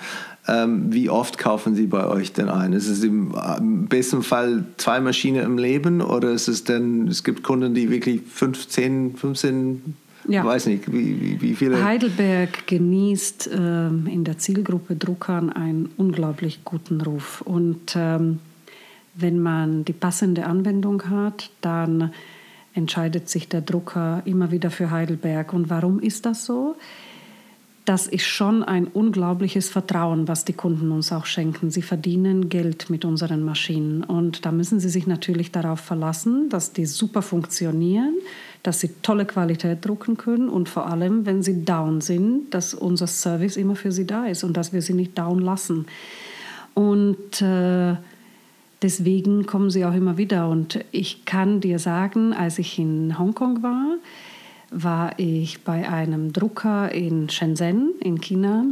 ähm, wie oft kaufen Sie bei euch denn ein? Ist es im, im besten Fall zwei Maschinen im Leben oder ist es denn, es gibt Kunden, die wirklich 15, 15 ja. weiß nicht, wie, wie, wie, viele. Heidelberg genießt ähm, in der Zielgruppe Druckern einen unglaublich guten Ruf. Und ähm, wenn man die passende Anwendung hat, dann entscheidet sich der Drucker immer wieder für Heidelberg. Und warum ist das so? Das ist schon ein unglaubliches Vertrauen, was die Kunden uns auch schenken. Sie verdienen Geld mit unseren Maschinen und da müssen sie sich natürlich darauf verlassen, dass die super funktionieren, dass sie tolle Qualität drucken können und vor allem, wenn sie down sind, dass unser Service immer für sie da ist und dass wir sie nicht down lassen. Und äh, deswegen kommen sie auch immer wieder. Und ich kann dir sagen, als ich in Hongkong war, war ich bei einem Drucker in Shenzhen in China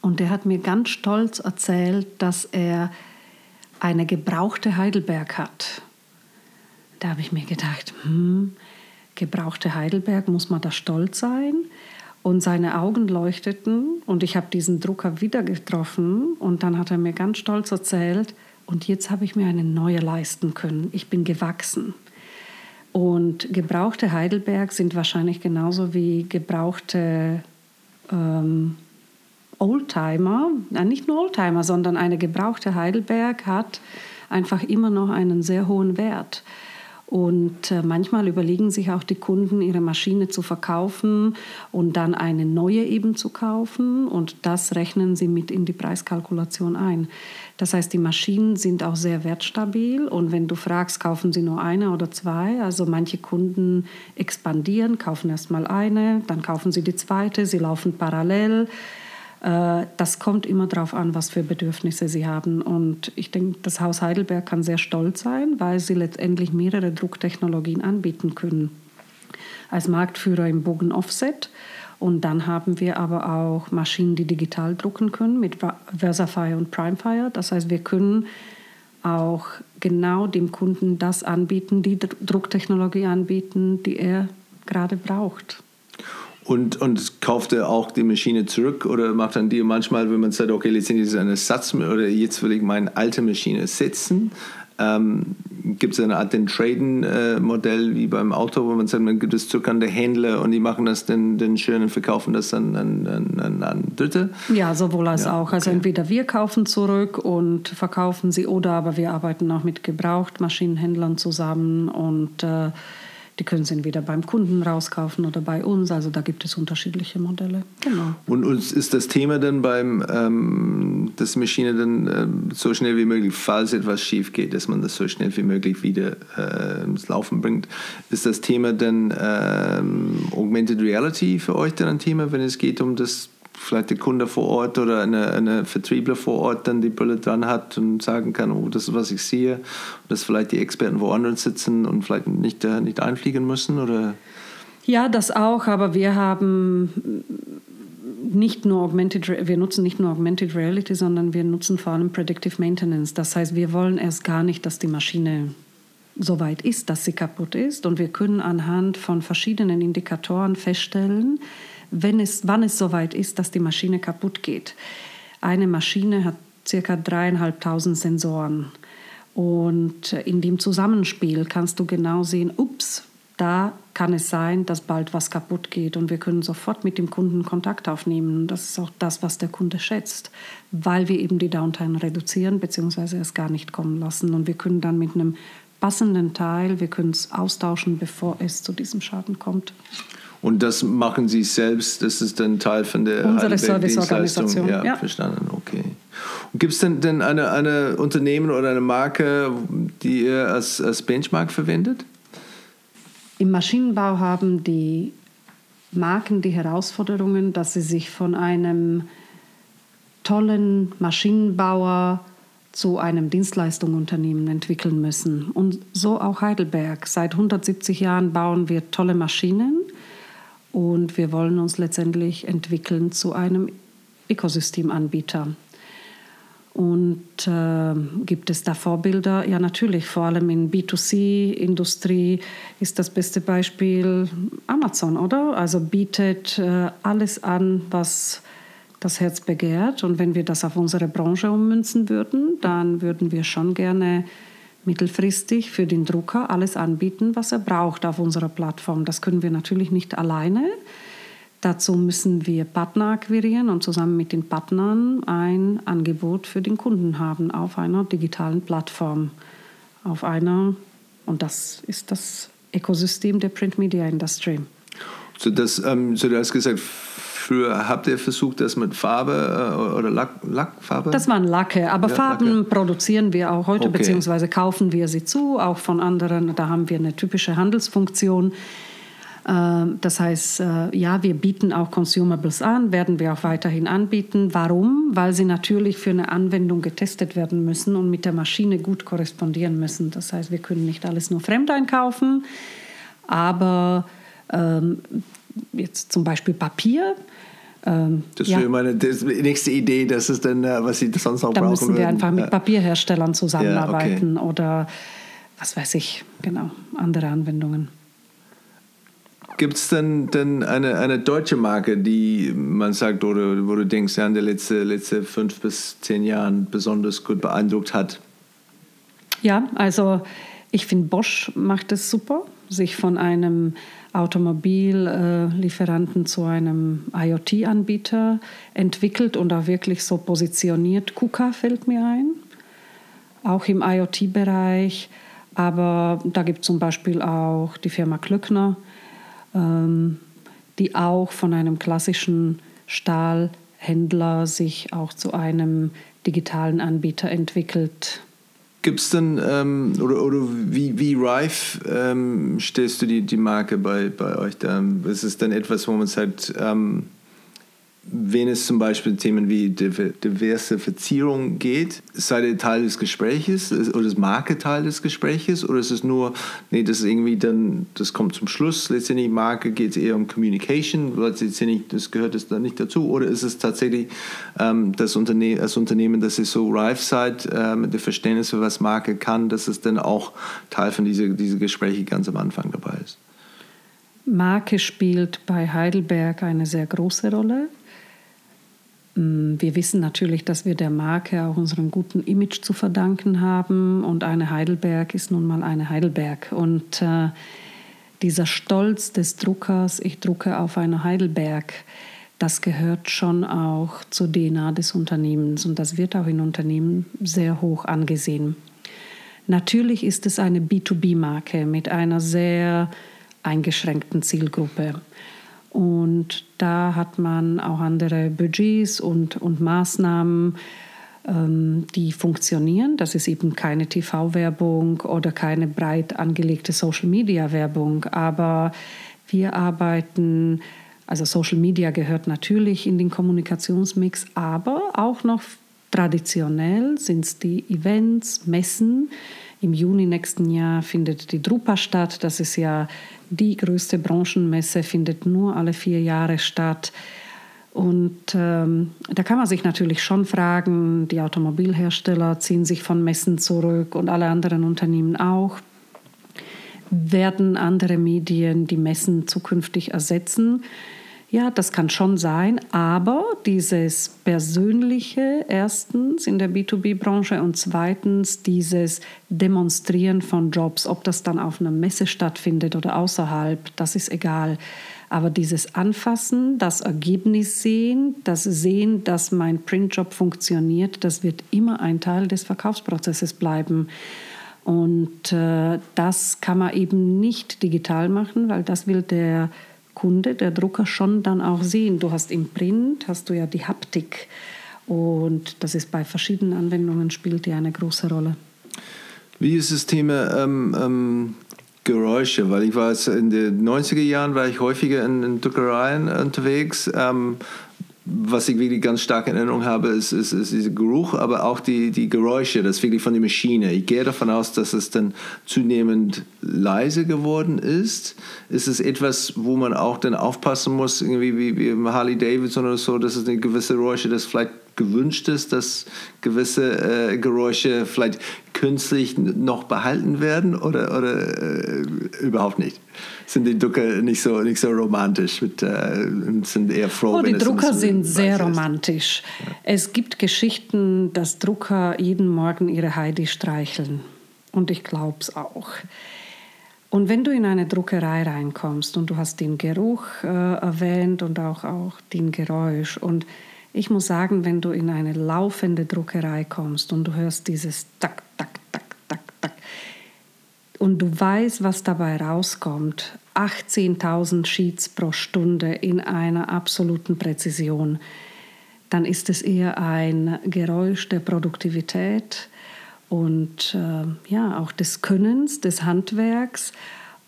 und der hat mir ganz stolz erzählt, dass er eine gebrauchte Heidelberg hat. Da habe ich mir gedacht, hm, gebrauchte Heidelberg, muss man da stolz sein? Und seine Augen leuchteten und ich habe diesen Drucker wieder getroffen und dann hat er mir ganz stolz erzählt, und jetzt habe ich mir eine neue leisten können. Ich bin gewachsen. Und gebrauchte Heidelberg sind wahrscheinlich genauso wie gebrauchte ähm, Oldtimer, nicht nur Oldtimer, sondern eine gebrauchte Heidelberg hat einfach immer noch einen sehr hohen Wert. Und äh, manchmal überlegen sich auch die Kunden, ihre Maschine zu verkaufen und dann eine neue eben zu kaufen. Und das rechnen sie mit in die Preiskalkulation ein. Das heißt, die Maschinen sind auch sehr wertstabil. Und wenn du fragst, kaufen sie nur eine oder zwei? Also manche Kunden expandieren, kaufen erst mal eine, dann kaufen sie die zweite, sie laufen parallel. Äh, das kommt immer darauf an, was für Bedürfnisse sie haben. Und ich denke, das Haus Heidelberg kann sehr stolz sein, weil sie letztendlich mehrere Drucktechnologien anbieten können. Als Marktführer im Bogen Offset. Und dann haben wir aber auch Maschinen, die digital drucken können mit Versafire und Primefire. Das heißt, wir können auch genau dem Kunden das anbieten, die Drucktechnologie anbieten, die er gerade braucht. Und, und kauft er auch die Maschine zurück oder macht dann die manchmal, wenn man sagt, okay, letztendlich ist es ein Ersatz oder jetzt will ich meine alte Maschine setzen, ähm, gibt es eine Art den Traden-Modell äh, wie beim Auto, wo man sagt, man gibt es zurück an den Händler und die machen das dann, dann schön und verkaufen das dann an, an, an, an Dritte? Ja, sowohl als ja, auch. Also okay. entweder wir kaufen zurück und verkaufen sie oder aber wir arbeiten auch mit Gebrauchtmaschinenhändlern zusammen und äh, die können sie entweder beim Kunden rauskaufen oder bei uns. Also da gibt es unterschiedliche Modelle. Genau. Und, ist das Thema dann beim, ähm, dass die Maschine dann ähm, so schnell wie möglich, falls etwas schief geht, dass man das so schnell wie möglich wieder äh, ins Laufen bringt, ist das Thema dann ähm, Augmented Reality für euch dann ein Thema, wenn es geht um das vielleicht der Kunde vor Ort oder eine, eine Vertriebler vor Ort dann die Brille dran hat und sagen kann, oh, das ist, was ich sehe. Und dass vielleicht die Experten woanders sitzen und vielleicht nicht, äh, nicht einfliegen müssen? Oder? Ja, das auch, aber wir haben nicht nur Augmented, wir nutzen nicht nur Augmented Reality, sondern wir nutzen vor allem Predictive Maintenance. Das heißt, wir wollen erst gar nicht, dass die Maschine so weit ist, dass sie kaputt ist. Und wir können anhand von verschiedenen Indikatoren feststellen, wenn es, wann es soweit ist, dass die Maschine kaputt geht. Eine Maschine hat ca. dreieinhalbtausend Sensoren. Und in dem Zusammenspiel kannst du genau sehen, ups, da kann es sein, dass bald was kaputt geht und wir können sofort mit dem Kunden Kontakt aufnehmen. Das ist auch das, was der Kunde schätzt, weil wir eben die Downtime reduzieren bzw. es gar nicht kommen lassen und wir können dann mit einem passenden Teil, wir können es austauschen, bevor es zu diesem Schaden kommt. Und das machen Sie selbst, das ist dann Teil von der Unsere Serviceorganisation. Ja, ja, verstanden, okay. Gibt es denn, denn eine, eine Unternehmen oder eine Marke, die ihr als, als Benchmark verwendet? Im Maschinenbau haben die Marken die Herausforderungen, dass sie sich von einem tollen Maschinenbauer zu einem Dienstleistungsunternehmen entwickeln müssen. Und so auch Heidelberg. Seit 170 Jahren bauen wir tolle Maschinen und wir wollen uns letztendlich entwickeln zu einem Ökosystemanbieter. Und äh, gibt es da Vorbilder? Ja, natürlich. Vor allem in B2C-Industrie ist das beste Beispiel Amazon, oder? Also bietet äh, alles an, was das Herz begehrt. Und wenn wir das auf unsere Branche ummünzen würden, dann würden wir schon gerne mittelfristig für den Drucker alles anbieten, was er braucht auf unserer Plattform. Das können wir natürlich nicht alleine. Dazu müssen wir Partner akquirieren und zusammen mit den Partnern ein Angebot für den Kunden haben auf einer digitalen Plattform. Auf einer, und das ist das Ökosystem der Print Media Industry. So, das, ähm, so du hast gesagt, Früher habt ihr versucht, das mit Farbe äh, oder Lack, Lackfarbe? Das waren Lacke, aber ja, Farben Lacke. produzieren wir auch heute, okay. beziehungsweise kaufen wir sie zu, auch von anderen. Da haben wir eine typische Handelsfunktion. Ähm, das heißt, äh, ja, wir bieten auch Consumables an, werden wir auch weiterhin anbieten. Warum? Weil sie natürlich für eine Anwendung getestet werden müssen und mit der Maschine gut korrespondieren müssen. Das heißt, wir können nicht alles nur fremd einkaufen, aber ähm, jetzt zum Beispiel Papier ähm, das ja. wäre meine das nächste Idee, dass es dann, äh, was Sie sonst noch da brauchen müssen wir würden. einfach mit Papierherstellern zusammenarbeiten ja, okay. oder was weiß ich, genau, andere Anwendungen. Gibt es denn, denn eine, eine deutsche Marke, die man sagt oder wo du denkst, ja, in den letzten letzte fünf bis zehn Jahren besonders gut beeindruckt hat? Ja, also ich finde Bosch macht es super, sich von einem Automobillieferanten zu einem IoT-Anbieter entwickelt und auch wirklich so positioniert. KUKA fällt mir ein, auch im IoT-Bereich. Aber da gibt es zum Beispiel auch die Firma Klöckner, ähm, die auch von einem klassischen Stahlhändler sich auch zu einem digitalen Anbieter entwickelt. Gibt es denn, ähm, oder, oder wie, wie reif ähm, stellst du die, die Marke bei, bei euch da? Ist es dann etwas, wo man sagt, ähm, wenn es zum Beispiel Themen wie Diversifizierung geht, seid ihr Teil des Gespräches oder ist Marke Teil des Gespräches oder ist es nur, nee, das ist irgendwie dann, das kommt zum Schluss, letztendlich Marke geht es eher um Communication, letztendlich das gehört es dann nicht dazu oder ist es tatsächlich ähm, das, Unterne das Unternehmen, das ihr so reif seid, äh, mit dem Verständnis für was Marke kann, dass es dann auch Teil von diesen diese Gespräche ganz am Anfang dabei ist? Marke spielt bei Heidelberg eine sehr große Rolle. Mm, wir wissen natürlich, dass wir der Marke auch unserem guten Image zu verdanken haben. Und eine Heidelberg ist nun mal eine Heidelberg. Und äh, dieser Stolz des Druckers, ich drucke auf einer Heidelberg, das gehört schon auch zur DNA des Unternehmens. Und das wird auch in Unternehmen sehr hoch angesehen. Natürlich ist es eine B2B-Marke mit einer sehr eingeschränkten Zielgruppe. Und da hat man auch andere Budgets und, und Maßnahmen, ähm, die funktionieren. Das ist eben keine TV-Werbung oder keine breit angelegte Social-Media-Werbung. Aber wir arbeiten, also Social Media gehört natürlich in den Kommunikationsmix, aber auch noch traditionell sind es die Events, Messen. Im Juni nächsten Jahr findet die Drupa statt. Das ist ja die größte Branchenmesse findet nur alle vier Jahre statt. Und ähm, da kann man sich natürlich schon fragen, die Automobilhersteller ziehen sich von Messen zurück und alle anderen Unternehmen auch. Werden andere Medien die Messen zukünftig ersetzen? Ja, das kann schon sein, aber dieses Persönliche erstens in der B2B-Branche und zweitens dieses Demonstrieren von Jobs, ob das dann auf einer Messe stattfindet oder außerhalb, das ist egal. Aber dieses Anfassen, das Ergebnis sehen, das Sehen, dass mein Printjob funktioniert, das wird immer ein Teil des Verkaufsprozesses bleiben. Und äh, das kann man eben nicht digital machen, weil das will der Kunde, der Drucker schon dann auch sehen. Du hast im Print, hast du ja die Haptik und das ist bei verschiedenen Anwendungen spielt ja eine große Rolle. Wie ist das Thema ähm, ähm, Geräusche? Weil ich war in den 90er Jahren war ich häufiger in, in Druckereien unterwegs. Ähm, was ich wirklich ganz stark in Erinnerung habe, ist, ist, ist dieser Geruch, aber auch die, die Geräusche, das wirklich von der Maschine. Ich gehe davon aus, dass es dann zunehmend leise geworden ist. Ist es etwas, wo man auch dann aufpassen muss, irgendwie wie, wie Harley Davidson oder so, dass es eine gewisse Geräusche, das vielleicht gewünscht ist, dass gewisse äh, Geräusche vielleicht künstlich noch behalten werden oder, oder äh, überhaupt nicht? Sind die Drucker nicht so, nicht so romantisch mit, äh, sind eher froh, oh, Die Drucker sind sehr romantisch. Ja. Es gibt Geschichten, dass Drucker jeden Morgen ihre Heidi streicheln. Und ich glaube es auch. Und wenn du in eine Druckerei reinkommst und du hast den Geruch äh, erwähnt und auch, auch den Geräusch und ich muss sagen, wenn du in eine laufende Druckerei kommst und du hörst dieses Tak, Tak, Tak, Tak, Tak und du weißt, was dabei rauskommt, 18.000 Sheets pro Stunde in einer absoluten Präzision, dann ist es eher ein Geräusch der Produktivität und äh, ja, auch des Könnens, des Handwerks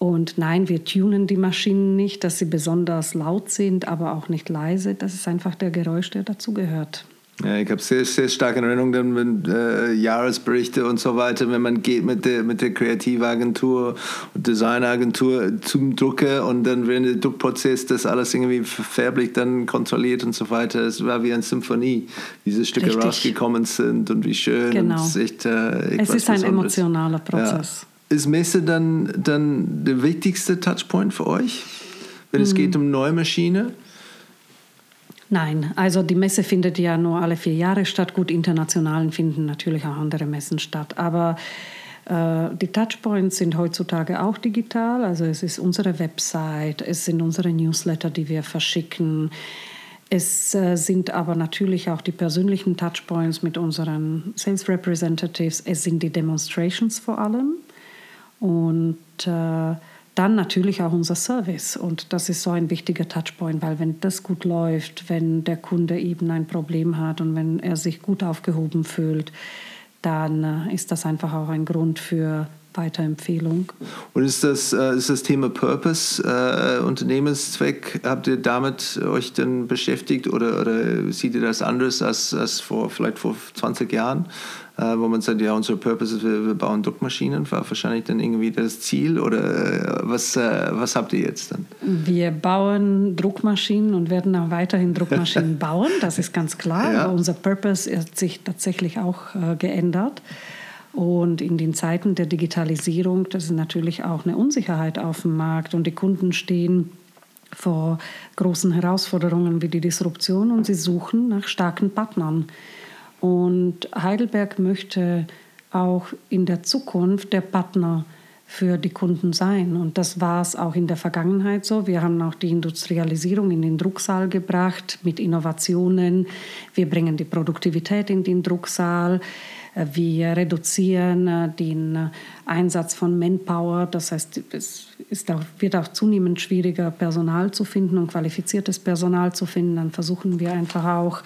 und nein, wir tunen die Maschinen nicht, dass sie besonders laut sind, aber auch nicht leise. Das ist einfach der Geräusch, der dazugehört. Ja, ich habe sehr, sehr starke Erinnerungen dann mit äh, Jahresberichte und so weiter, wenn man geht mit der, mit der Kreativagentur und Designagentur zum Drucker und dann während der Druckprozess das alles irgendwie färblich dann kontrolliert und so weiter. Es war wie eine Symphonie, wie diese Stücke Richtig. rausgekommen sind und wie schön. Genau. es ist, echt, äh, es ist ein emotionaler Prozess. Ja. Ist Messe dann, dann der wichtigste Touchpoint für euch, wenn es geht um neue Maschine? Nein, also die Messe findet ja nur alle vier Jahre statt. Gut, internationalen finden natürlich auch andere Messen statt. Aber äh, die Touchpoints sind heutzutage auch digital. Also es ist unsere Website, es sind unsere Newsletter, die wir verschicken. Es äh, sind aber natürlich auch die persönlichen Touchpoints mit unseren Sales Representatives. Es sind die Demonstrations vor allem. Und äh, dann natürlich auch unser Service. Und das ist so ein wichtiger Touchpoint, weil wenn das gut läuft, wenn der Kunde eben ein Problem hat und wenn er sich gut aufgehoben fühlt, dann äh, ist das einfach auch ein Grund für Weiterempfehlung. Und ist das, äh, ist das Thema Purpose, äh, Unternehmenszweck, habt ihr damit euch denn beschäftigt oder, oder seht ihr das anders als, als vor, vielleicht vor 20 Jahren? Äh, wo man sagt, ja, unser Purpose ist, wir, bauen Druckmaschinen, war wahrscheinlich dann irgendwie das Ziel oder äh, was, äh, was habt ihr jetzt dann? Wir bauen Druckmaschinen und werden auch weiterhin Druckmaschinen bauen, das ist ganz klar, ja. aber unser Purpose hat sich tatsächlich auch äh, geändert. Und in den Zeiten der Digitalisierung, das ist natürlich auch eine Unsicherheit auf dem Markt und die Kunden stehen vor großen Herausforderungen wie die Disruption und sie suchen nach starken Partnern. Und Heidelberg möchte auch in der Zukunft der Partner für die Kunden sein. Und das war es auch in der Vergangenheit so. Wir haben auch die Industrialisierung in den Drucksaal gebracht mit Innovationen. Wir bringen die Produktivität in den Drucksaal. Wir reduzieren äh, den äh, Einsatz von Manpower. Das heißt, es auch, wird auch zunehmend schwieriger, Personal zu finden und qualifiziertes Personal zu finden. Dann versuchen wir einfach auch,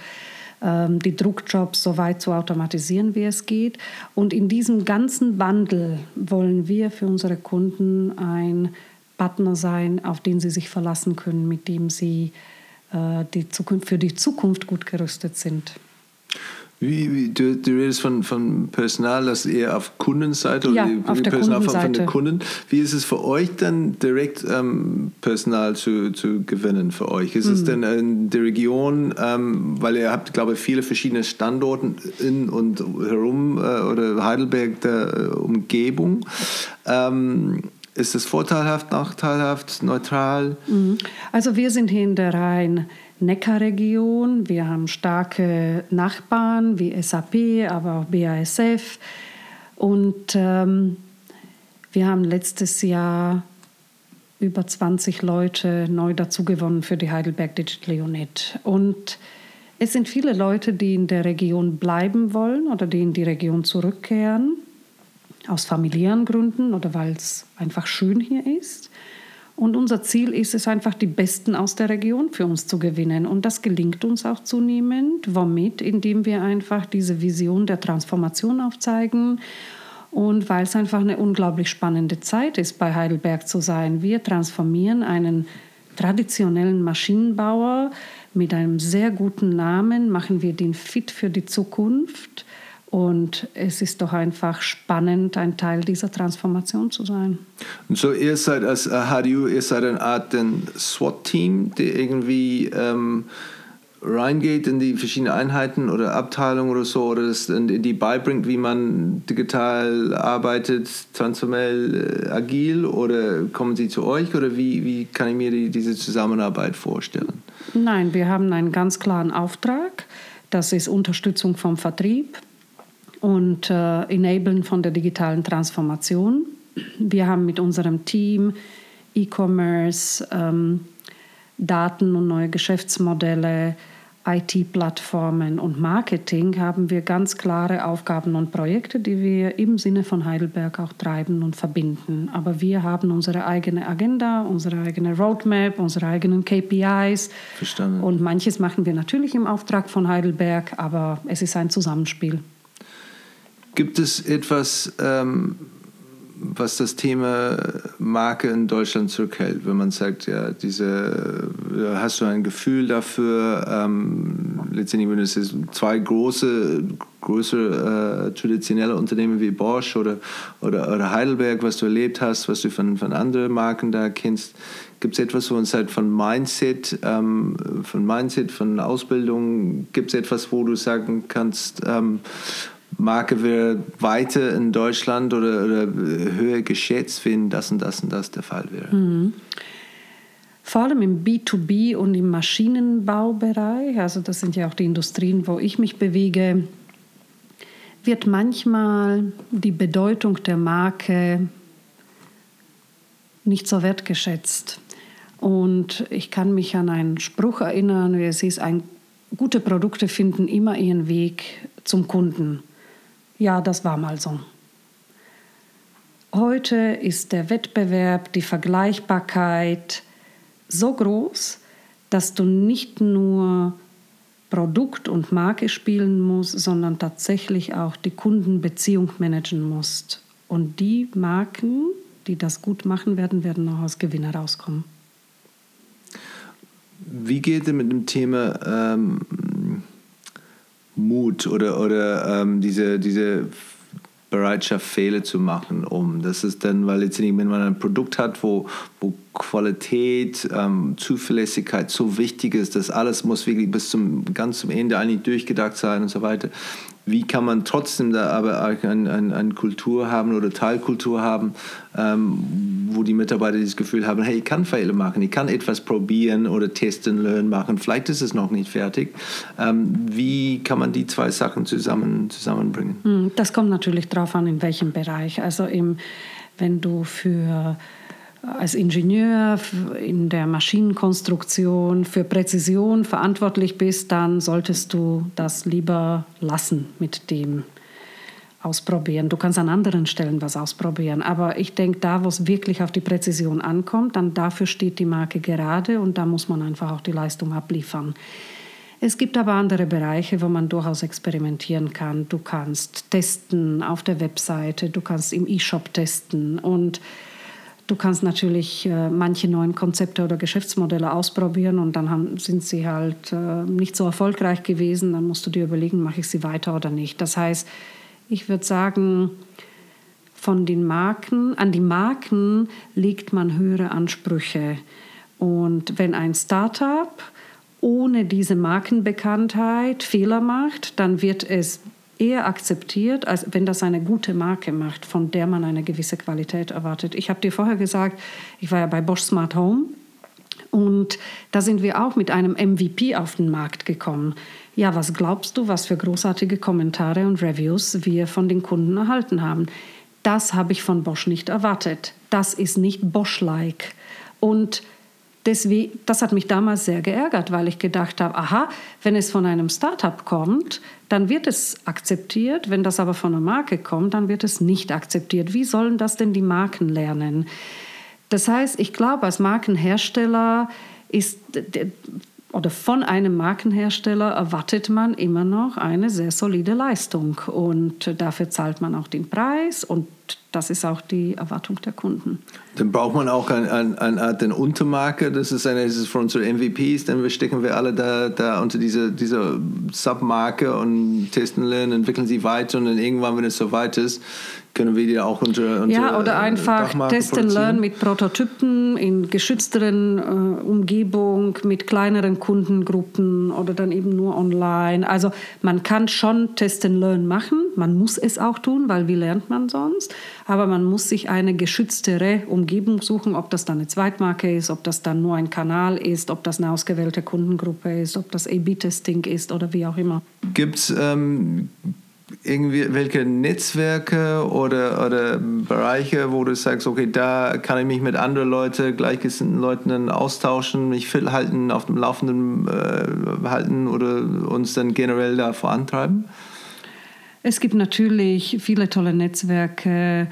die Druckjobs so weit zu automatisieren, wie es geht. Und in diesem ganzen Wandel wollen wir für unsere Kunden ein Partner sein, auf den sie sich verlassen können, mit dem sie äh, die Zukunft, für die Zukunft gut gerüstet sind. Wie, wie, du, du, redest von, von Personal, das eher auf Kundenseite oder ja, die, auf der Personal von, von, den Kunden. Wie ist es für euch dann direkt ähm, Personal zu, zu gewinnen für euch? Ist mhm. es denn in der Region, ähm, weil ihr habt, glaube ich, viele verschiedene Standorte in und herum äh, oder Heidelberg der äh, Umgebung. Ähm, ist es vorteilhaft, nachteilhaft, neutral? Mhm. Also wir sind hier in der Rhein Neckarregion. Wir haben starke Nachbarn wie SAP, aber auch BASF. Und ähm, wir haben letztes Jahr über 20 Leute neu dazugewonnen für die Heidelberg Digital Unit. Und es sind viele Leute, die in der Region bleiben wollen oder die in die Region zurückkehren, aus familiären Gründen oder weil es einfach schön hier ist. Und unser Ziel ist es einfach, die Besten aus der Region für uns zu gewinnen. Und das gelingt uns auch zunehmend. Womit? Indem wir einfach diese Vision der Transformation aufzeigen. Und weil es einfach eine unglaublich spannende Zeit ist, bei Heidelberg zu sein. Wir transformieren einen traditionellen Maschinenbauer mit einem sehr guten Namen, machen wir den fit für die Zukunft und es ist doch einfach spannend, ein Teil dieser Transformation zu sein. Und so ihr seid als HDU, ihr seid eine Art SWAT-Team, die irgendwie ähm, reingeht in die verschiedenen Einheiten oder Abteilungen oder so oder das die beibringt, wie man digital arbeitet, transformell, äh, agil oder kommen sie zu euch oder wie, wie kann ich mir die, diese Zusammenarbeit vorstellen? Nein, wir haben einen ganz klaren Auftrag. Das ist Unterstützung vom Vertrieb und äh, Enablen von der digitalen Transformation. Wir haben mit unserem Team E-Commerce, ähm, Daten und neue Geschäftsmodelle, IT-Plattformen und Marketing haben wir ganz klare Aufgaben und Projekte, die wir im Sinne von Heidelberg auch treiben und verbinden. Aber wir haben unsere eigene Agenda, unsere eigene Roadmap, unsere eigenen KPIs. Verstanden. Und manches machen wir natürlich im Auftrag von Heidelberg, aber es ist ein Zusammenspiel. Gibt es etwas, ähm, was das Thema Marke in Deutschland zurückhält, wenn man sagt, ja, diese, hast du ein Gefühl dafür, ähm, letztendlich, wenn es zwei große, größere äh, traditionelle Unternehmen wie Bosch oder, oder, oder, Heidelberg, was du erlebt hast, was du von, von anderen Marken da kennst, gibt es etwas, wo uns halt von Mindset, ähm, von Mindset, von Ausbildung, gibt es etwas, wo du sagen kannst, ähm, Marke wäre weiter in Deutschland oder, oder höher geschätzt, wenn das und das und das der Fall wäre. Mhm. Vor allem im B2B und im Maschinenbaubereich, also das sind ja auch die Industrien, wo ich mich bewege, wird manchmal die Bedeutung der Marke nicht so wertgeschätzt. Und ich kann mich an einen Spruch erinnern, wie es hieß, ein, gute Produkte finden immer ihren Weg zum Kunden. Ja, das war mal so. Heute ist der Wettbewerb, die Vergleichbarkeit so groß, dass du nicht nur Produkt und Marke spielen musst, sondern tatsächlich auch die Kundenbeziehung managen musst. Und die Marken, die das gut machen werden, werden auch als Gewinner rauskommen. Wie geht ihr mit dem Thema ähm, Mut oder, oder ähm, diese, diese Bereitschaft, Fehler zu machen, um. Das ist dann, weil jetzt, wenn man ein Produkt hat, wo, wo Qualität, ähm, Zuverlässigkeit so wichtig ist, dass alles muss wirklich bis zum ganz zum Ende eigentlich durchgedacht sein und so weiter wie kann man trotzdem da aber eine ein, ein Kultur haben oder Teilkultur haben, ähm, wo die Mitarbeiter das Gefühl haben, hey, ich kann Fehler machen, ich kann etwas probieren oder testen, lernen, machen, vielleicht ist es noch nicht fertig. Ähm, wie kann man die zwei Sachen zusammen, zusammenbringen? Hm, das kommt natürlich darauf an, in welchem Bereich. Also im, wenn du für als Ingenieur in der Maschinenkonstruktion für Präzision verantwortlich bist, dann solltest du das lieber lassen mit dem ausprobieren. Du kannst an anderen Stellen was ausprobieren, aber ich denke, da, wo es wirklich auf die Präzision ankommt, dann dafür steht die Marke gerade und da muss man einfach auch die Leistung abliefern. Es gibt aber andere Bereiche, wo man durchaus experimentieren kann. Du kannst testen auf der Webseite, du kannst im E-Shop testen und Du kannst natürlich äh, manche neuen Konzepte oder Geschäftsmodelle ausprobieren und dann haben, sind sie halt äh, nicht so erfolgreich gewesen. Dann musst du dir überlegen, mache ich sie weiter oder nicht. Das heißt, ich würde sagen, von den Marken, an die Marken legt man höhere Ansprüche. Und wenn ein Startup ohne diese Markenbekanntheit Fehler macht, dann wird es eher akzeptiert, als wenn das eine gute Marke macht, von der man eine gewisse Qualität erwartet. Ich habe dir vorher gesagt, ich war ja bei Bosch Smart Home und da sind wir auch mit einem MVP auf den Markt gekommen. Ja, was glaubst du, was für großartige Kommentare und Reviews wir von den Kunden erhalten haben? Das habe ich von Bosch nicht erwartet. Das ist nicht Bosch-like. Und deswegen, das hat mich damals sehr geärgert, weil ich gedacht habe, aha, wenn es von einem Startup kommt, dann wird es akzeptiert. Wenn das aber von einer Marke kommt, dann wird es nicht akzeptiert. Wie sollen das denn die Marken lernen? Das heißt, ich glaube, als Markenhersteller ist oder von einem Markenhersteller erwartet man immer noch eine sehr solide Leistung. Und dafür zahlt man auch den Preis und das ist auch die Erwartung der Kunden. Dann braucht man auch eine, eine, eine Art eine Untermarke, das ist eine das ist von unseren MVPs, dann stecken wir alle da, da unter diese, diese Submarke und testen lernen, entwickeln sie weiter. Und dann irgendwann, wenn es soweit ist, können wir die auch unter, unter Ja, oder einfach Test and Learn mit Prototypen in geschützteren äh, Umgebung, mit kleineren Kundengruppen oder dann eben nur online. Also man kann schon Test and Learn machen, man muss es auch tun, weil wie lernt man sonst? Aber man muss sich eine geschütztere Umgebung suchen, ob das dann eine Zweitmarke ist, ob das dann nur ein Kanal ist, ob das eine ausgewählte Kundengruppe ist, ob das A-B-Testing ist oder wie auch immer. Gibt es ähm, irgendwie welche Netzwerke oder, oder Bereiche, wo du sagst, okay, da kann ich mich mit anderen Leuten, gleichgesinnten Leuten austauschen, mich fit halten, auf dem Laufenden äh, halten oder uns dann generell da vorantreiben? Es gibt natürlich viele tolle Netzwerke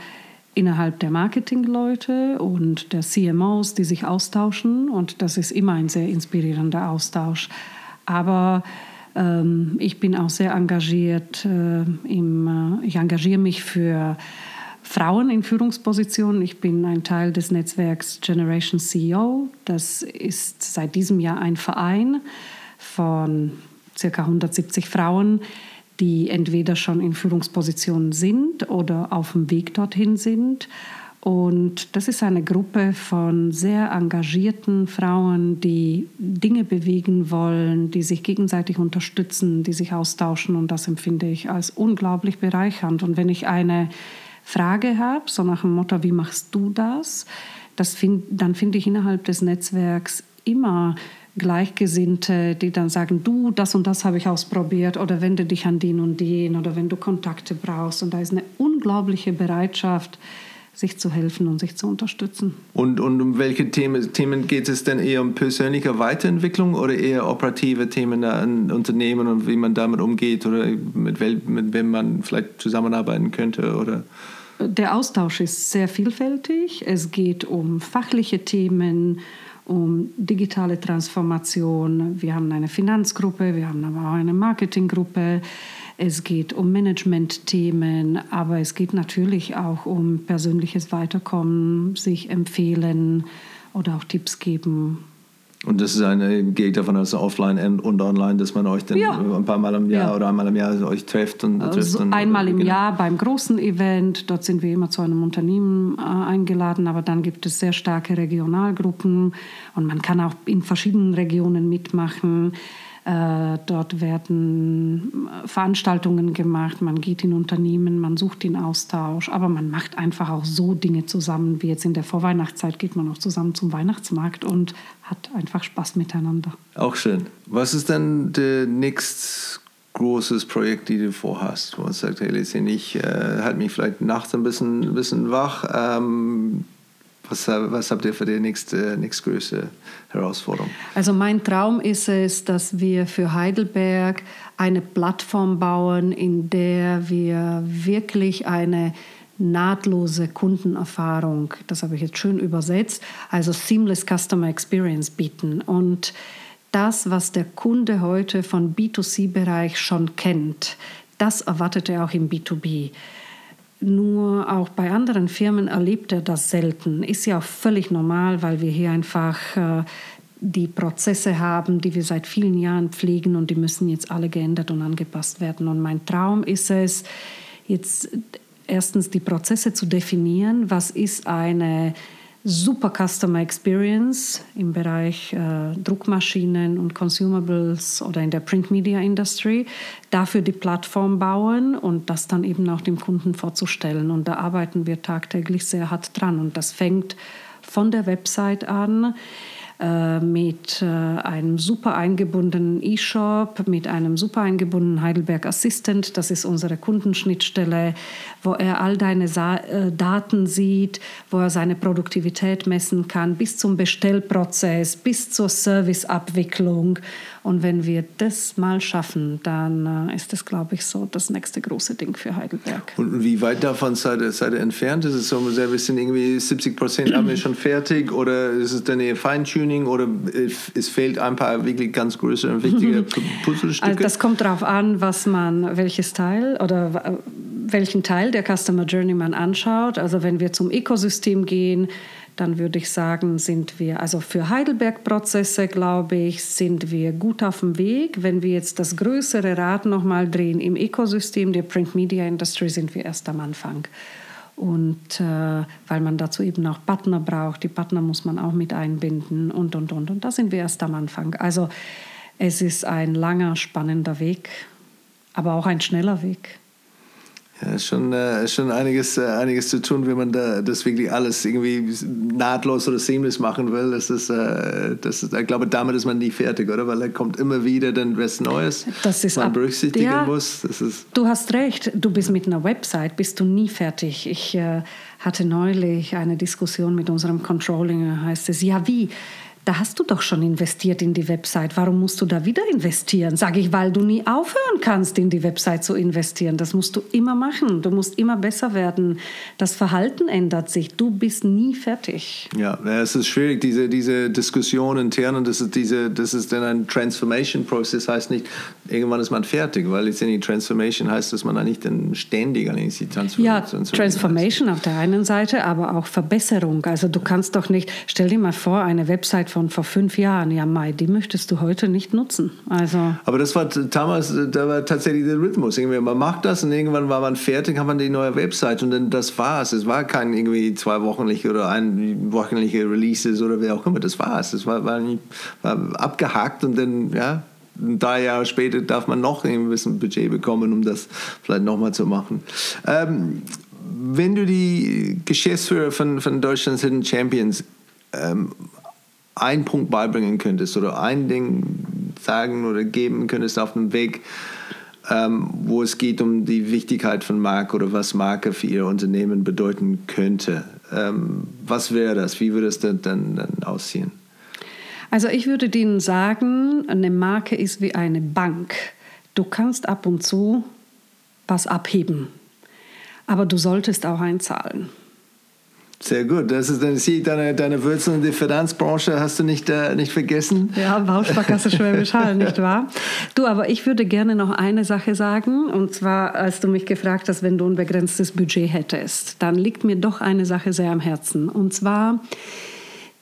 innerhalb der Marketingleute und der CMOs, die sich austauschen und das ist immer ein sehr inspirierender Austausch. Aber ich bin auch sehr engagiert. Äh, im, äh, ich engagiere mich für Frauen in Führungspositionen. Ich bin ein Teil des Netzwerks Generation CEO. Das ist seit diesem Jahr ein Verein von ca. 170 Frauen, die entweder schon in Führungspositionen sind oder auf dem Weg dorthin sind und das ist eine Gruppe von sehr engagierten Frauen, die Dinge bewegen wollen, die sich gegenseitig unterstützen, die sich austauschen. Und das empfinde ich als unglaublich bereichernd. Und wenn ich eine Frage habe, so nach dem Motto, wie machst du das? das find, dann finde ich innerhalb des Netzwerks immer Gleichgesinnte, die dann sagen, du, das und das habe ich ausprobiert oder wende dich an den und den oder wenn du Kontakte brauchst. Und da ist eine unglaubliche Bereitschaft, sich zu helfen und sich zu unterstützen. Und, und um welche Themen, Themen geht es denn eher um persönliche Weiterentwicklung oder eher operative Themen an Unternehmen und wie man damit umgeht oder mit, wel, mit wem man vielleicht zusammenarbeiten könnte? Oder? Der Austausch ist sehr vielfältig. Es geht um fachliche Themen, um digitale Transformation. Wir haben eine Finanzgruppe, wir haben aber auch eine Marketinggruppe. Es geht um Management-Themen, aber es geht natürlich auch um persönliches Weiterkommen, sich empfehlen oder auch Tipps geben. Und das ist eine, gehe ich davon aus, offline und online, dass man euch dann ja. ein paar Mal im Jahr ja. oder einmal im Jahr euch trifft und also trifft. Und, einmal im genau. Jahr beim großen Event, dort sind wir immer zu einem Unternehmen äh, eingeladen, aber dann gibt es sehr starke Regionalgruppen und man kann auch in verschiedenen Regionen mitmachen. Äh, dort werden Veranstaltungen gemacht, man geht in Unternehmen, man sucht den Austausch, aber man macht einfach auch so Dinge zusammen, wie jetzt in der Vorweihnachtszeit geht man auch zusammen zum Weihnachtsmarkt und hat einfach Spaß miteinander. Auch schön. Was ist denn der nächste großes Projekt, die du vorhast, wo man sagt, hey, ich äh, halte mich vielleicht nachts ein bisschen, ein bisschen wach, ähm, was, was habt ihr für die nächste, nächstgrößte Herausforderung? Also mein Traum ist es, dass wir für Heidelberg eine Plattform bauen, in der wir wirklich eine nahtlose Kundenerfahrung, das habe ich jetzt schön übersetzt, also Seamless Customer Experience bieten. Und das, was der Kunde heute von B2C-Bereich schon kennt, das erwartet er auch im B2B. Nur auch bei anderen Firmen erlebt er das selten. Ist ja auch völlig normal, weil wir hier einfach äh, die Prozesse haben, die wir seit vielen Jahren pflegen und die müssen jetzt alle geändert und angepasst werden. Und mein Traum ist es, jetzt erstens die Prozesse zu definieren. Was ist eine super Customer Experience im Bereich äh, Druckmaschinen und Consumables oder in der Print Media Industry, dafür die Plattform bauen und das dann eben auch dem Kunden vorzustellen. Und da arbeiten wir tagtäglich sehr hart dran. Und das fängt von der Website an äh, mit äh, einem super eingebundenen E-Shop, mit einem super eingebundenen Heidelberg Assistant. Das ist unsere Kundenschnittstelle, wo er all deine Sa äh, Daten sieht, wo er seine Produktivität messen kann, bis zum Bestellprozess, bis zur Serviceabwicklung. Und wenn wir das mal schaffen, dann äh, ist das, glaube ich, so das nächste große Ding für Heidelberg. Und wie weit davon seid ihr, seid ihr entfernt? Ist es so, wir sind irgendwie 70 Prozent haben wir schon fertig oder ist es dann eher Feintuning oder es fehlt ein paar wirklich ganz größere und wichtige Puzzlestücke? Also das kommt darauf an, was man, welches Teil oder welchen Teil der Customer Journey man anschaut. Also wenn wir zum Ökosystem gehen, dann würde ich sagen, sind wir, also für Heidelberg-Prozesse, glaube ich, sind wir gut auf dem Weg. Wenn wir jetzt das größere Rad nochmal drehen im Ökosystem der Print Media Industry, sind wir erst am Anfang. Und äh, weil man dazu eben auch Partner braucht, die Partner muss man auch mit einbinden und, und, und. Und da sind wir erst am Anfang. Also es ist ein langer, spannender Weg, aber auch ein schneller Weg. Ja, ist schon, äh, schon einiges, äh, einiges zu tun, wenn man da das wirklich alles irgendwie nahtlos oder seamless machen will. Das ist, äh, das ist, ich glaube, damit ist man nie fertig, oder? Weil da kommt immer wieder dann was Neues, das ist man berücksichtigen ja, muss. Das ist du hast recht, du bist mit einer Website, bist du nie fertig. Ich äh, hatte neulich eine Diskussion mit unserem Controlling, heißt es, ja wie, da hast du doch schon investiert in die Website. Warum musst du da wieder investieren? Sage ich, weil du nie aufhören kannst, in die Website zu investieren. Das musst du immer machen. Du musst immer besser werden. Das Verhalten ändert sich. Du bist nie fertig. Ja, es ist schwierig, diese, diese Diskussion intern und das ist, diese, das ist dann ein Transformation-Prozess, heißt nicht, irgendwann ist man fertig, weil letztendlich Transformation heißt, dass man eigentlich dann ständig an die Transformation Ja, Transformation auf der einen Seite, aber auch Verbesserung. Also du kannst doch nicht, stell dir mal vor, eine Website von vor fünf Jahren, ja Mai, die möchtest du heute nicht nutzen. Also Aber das war damals, da war tatsächlich der Rhythmus. Irgendwie, man macht das und irgendwann war man fertig, hat man die neue Website und dann das war's. Es war kein irgendwie zwei wochenliche oder ein wochenliche Releases oder wie auch immer. Das war's. Das war, war, war abgehakt und dann, ja, drei Jahre später darf man noch ein bisschen Budget bekommen, um das vielleicht nochmal zu machen. Ähm, wenn du die Geschäftsführer von, von Deutschlands Hidden Champions ähm, einen Punkt beibringen könntest oder ein Ding sagen oder geben könntest auf dem Weg, ähm, wo es geht um die Wichtigkeit von Marke oder was Marke für Ihr Unternehmen bedeuten könnte, ähm, was wäre das? Wie würde es dann, dann, dann aussehen? Also ich würde Ihnen sagen, eine Marke ist wie eine Bank. Du kannst ab und zu was abheben, aber du solltest auch einzahlen. Sehr gut. Das ist dann sie, deine, deine Wurzeln in der Finanzbranche hast du nicht, äh, nicht vergessen. Ja, Bausparkasse Schwäbisch Hall, nicht wahr? Du, aber ich würde gerne noch eine Sache sagen. Und zwar, als du mich gefragt hast, wenn du ein begrenztes Budget hättest, dann liegt mir doch eine Sache sehr am Herzen. Und zwar,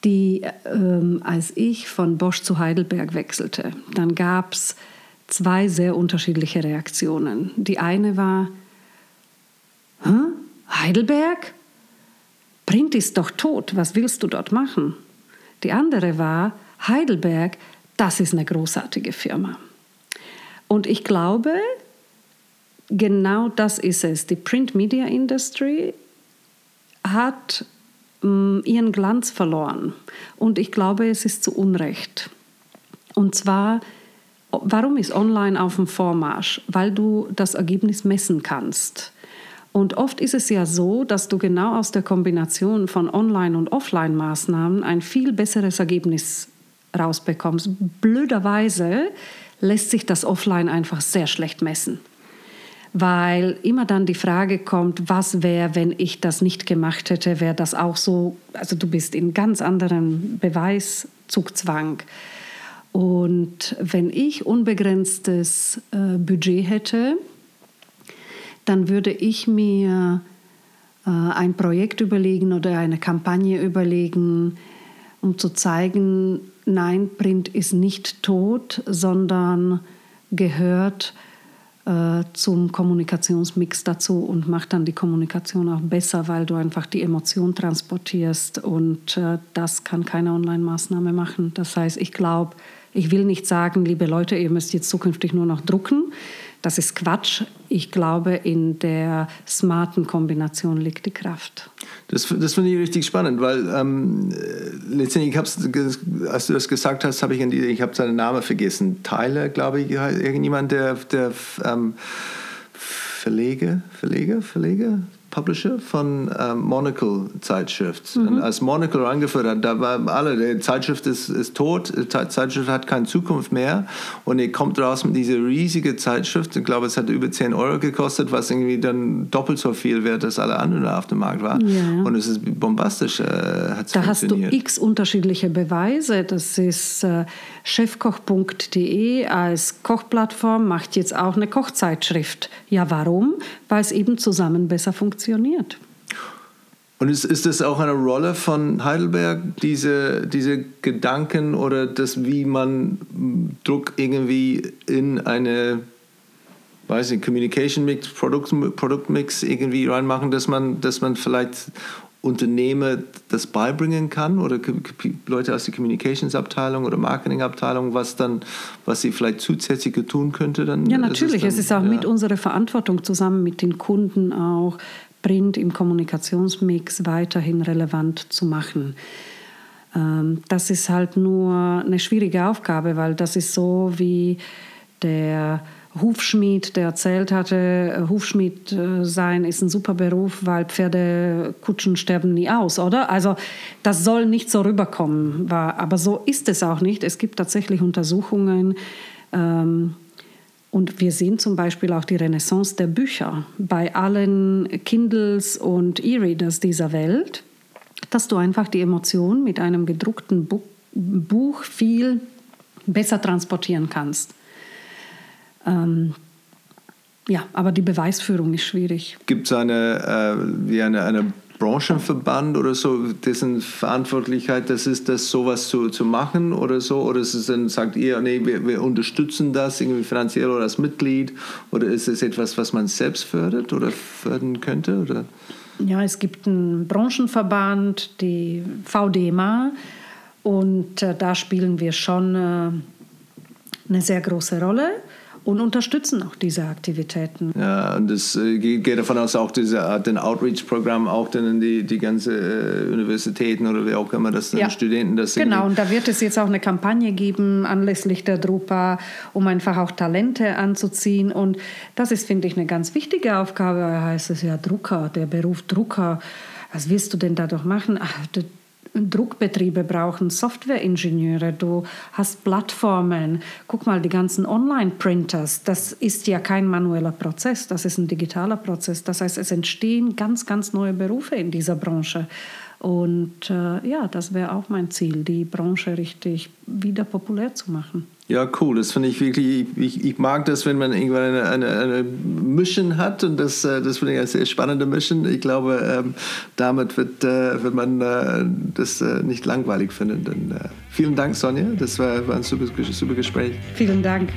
die, ähm, als ich von Bosch zu Heidelberg wechselte, dann gab es zwei sehr unterschiedliche Reaktionen. Die eine war, Hä? Heidelberg? Print ist doch tot, was willst du dort machen? Die andere war, Heidelberg, das ist eine großartige Firma. Und ich glaube, genau das ist es. Die Print Media Industry hat mh, mm, ihren Glanz verloren. Und ich glaube, es ist zu Unrecht. Und zwar, warum ist Online auf dem Vormarsch? Weil du das Ergebnis messen kannst. Und oft ist es ja so, dass du genau aus der Kombination von Online- und Offline-Maßnahmen ein viel besseres Ergebnis rausbekommst. Blöderweise lässt sich das Offline einfach sehr schlecht messen. Weil immer dann die Frage kommt, was wäre, wenn ich das nicht gemacht hätte, wäre das auch so, also du bist in ganz anderem Beweiszugzwang. Und wenn ich unbegrenztes äh, Budget hätte, dann würde ich mir äh, ein Projekt überlegen oder eine Kampagne überlegen, um zu zeigen, nein, Print ist nicht tot, sondern gehört äh, zum Kommunikationsmix dazu und macht dann die Kommunikation auch besser, weil du einfach die Emotion transportierst und äh, das kann keine Online-Maßnahme machen. Das heißt, ich glaube, ich will nicht sagen, liebe Leute, ihr müsst jetzt zukünftig nur noch drucken. Das ist Quatsch. Ich glaube, in der smarten Kombination liegt die Kraft. Das, das finde ich richtig spannend, weil ähm, letztendlich, hab's, als du das gesagt hast, habe ich, ich habe seinen Namen vergessen. Tyler, glaube ich, irgendjemand, der, der ähm, Verleger, Verleger, Verleger, Publisher von äh, Monocle Zeitschrift. Mhm. als Monocle angeführt hat, da war alle, die Zeitschrift ist, ist tot, die Zeitschrift hat keine Zukunft mehr und er kommt raus mit dieser riesigen Zeitschrift. Ich glaube, es hat über 10 Euro gekostet, was irgendwie dann doppelt so viel wert als alle anderen auf dem Markt war. Ja. Und es ist bombastisch. Äh, da hast du x unterschiedliche Beweise. Das ist äh, chefkoch.de als Kochplattform macht jetzt auch eine Kochzeitschrift. Ja, warum? Weil es eben zusammen besser funktioniert. Und ist, ist das auch eine Rolle von Heidelberg, diese, diese Gedanken oder das, wie man Druck irgendwie in eine weiß nicht, Communication Mix, Produkt, Produktmix irgendwie reinmachen, dass man, dass man vielleicht Unternehmen das beibringen kann oder Leute aus der Communications-Abteilung oder Marketing-Abteilung, was dann, was sie vielleicht zusätzlich tun könnte? Dann ja, natürlich. Ist dann, es ist auch ja. mit unserer Verantwortung zusammen mit den Kunden auch Print im Kommunikationsmix weiterhin relevant zu machen. Ähm, das ist halt nur eine schwierige Aufgabe, weil das ist so wie der Hufschmied, der erzählt hatte, äh, Hufschmied äh, sein ist ein super Beruf, weil Pferdekutschen sterben nie aus, oder? Also das soll nicht so rüberkommen, aber so ist es auch nicht. Es gibt tatsächlich Untersuchungen ähm, und wir sehen zum Beispiel auch die Renaissance der Bücher bei allen Kindles und E-Readers dieser Welt, dass du einfach die Emotion mit einem gedruckten Buch viel besser transportieren kannst. Ähm, ja, aber die Beweisführung ist schwierig. Gibt es eine, äh, wie eine, eine Branchenverband oder so, dessen Verantwortlichkeit das ist, das sowas zu, zu machen oder so? Oder ist es dann, sagt ihr, nee, wir, wir unterstützen das irgendwie finanziell oder als Mitglied? Oder ist es etwas, was man selbst fördert oder fördern könnte? Oder? Ja, es gibt einen Branchenverband, die VDMA, und äh, da spielen wir schon äh, eine sehr große Rolle und unterstützen auch diese Aktivitäten. Ja, und es äh, geht davon aus, auch diese, äh, den Outreach-Programm auch dann in die, die ganze äh, Universitäten oder wie auch immer das ja. Studenten das Genau, und da wird es jetzt auch eine Kampagne geben anlässlich der Drupa, um einfach auch Talente anzuziehen. Und das ist, finde ich, eine ganz wichtige Aufgabe. Da heißt es ja Drucker, der Beruf Drucker. Was willst du denn dadurch machen? Ach, Druckbetriebe brauchen Softwareingenieure, du hast Plattformen. Guck mal, die ganzen Online-Printers, das ist ja kein manueller Prozess, das ist ein digitaler Prozess. Das heißt, es entstehen ganz, ganz neue Berufe in dieser Branche. Und äh, ja, das wäre auch mein Ziel, die Branche richtig wieder populär zu machen. Ja, cool. Das finde ich wirklich, ich, ich, mag das, wenn man irgendwann eine, eine, eine Mission hat und das, äh, das finde ich eine sehr spannende Mission. Ich glaube, ähm, damit wird, äh, wird man äh, das nicht langweilig finden. Vielen Dank, Sonja. Das war, war ein super, super Gespräch. Vielen Dank.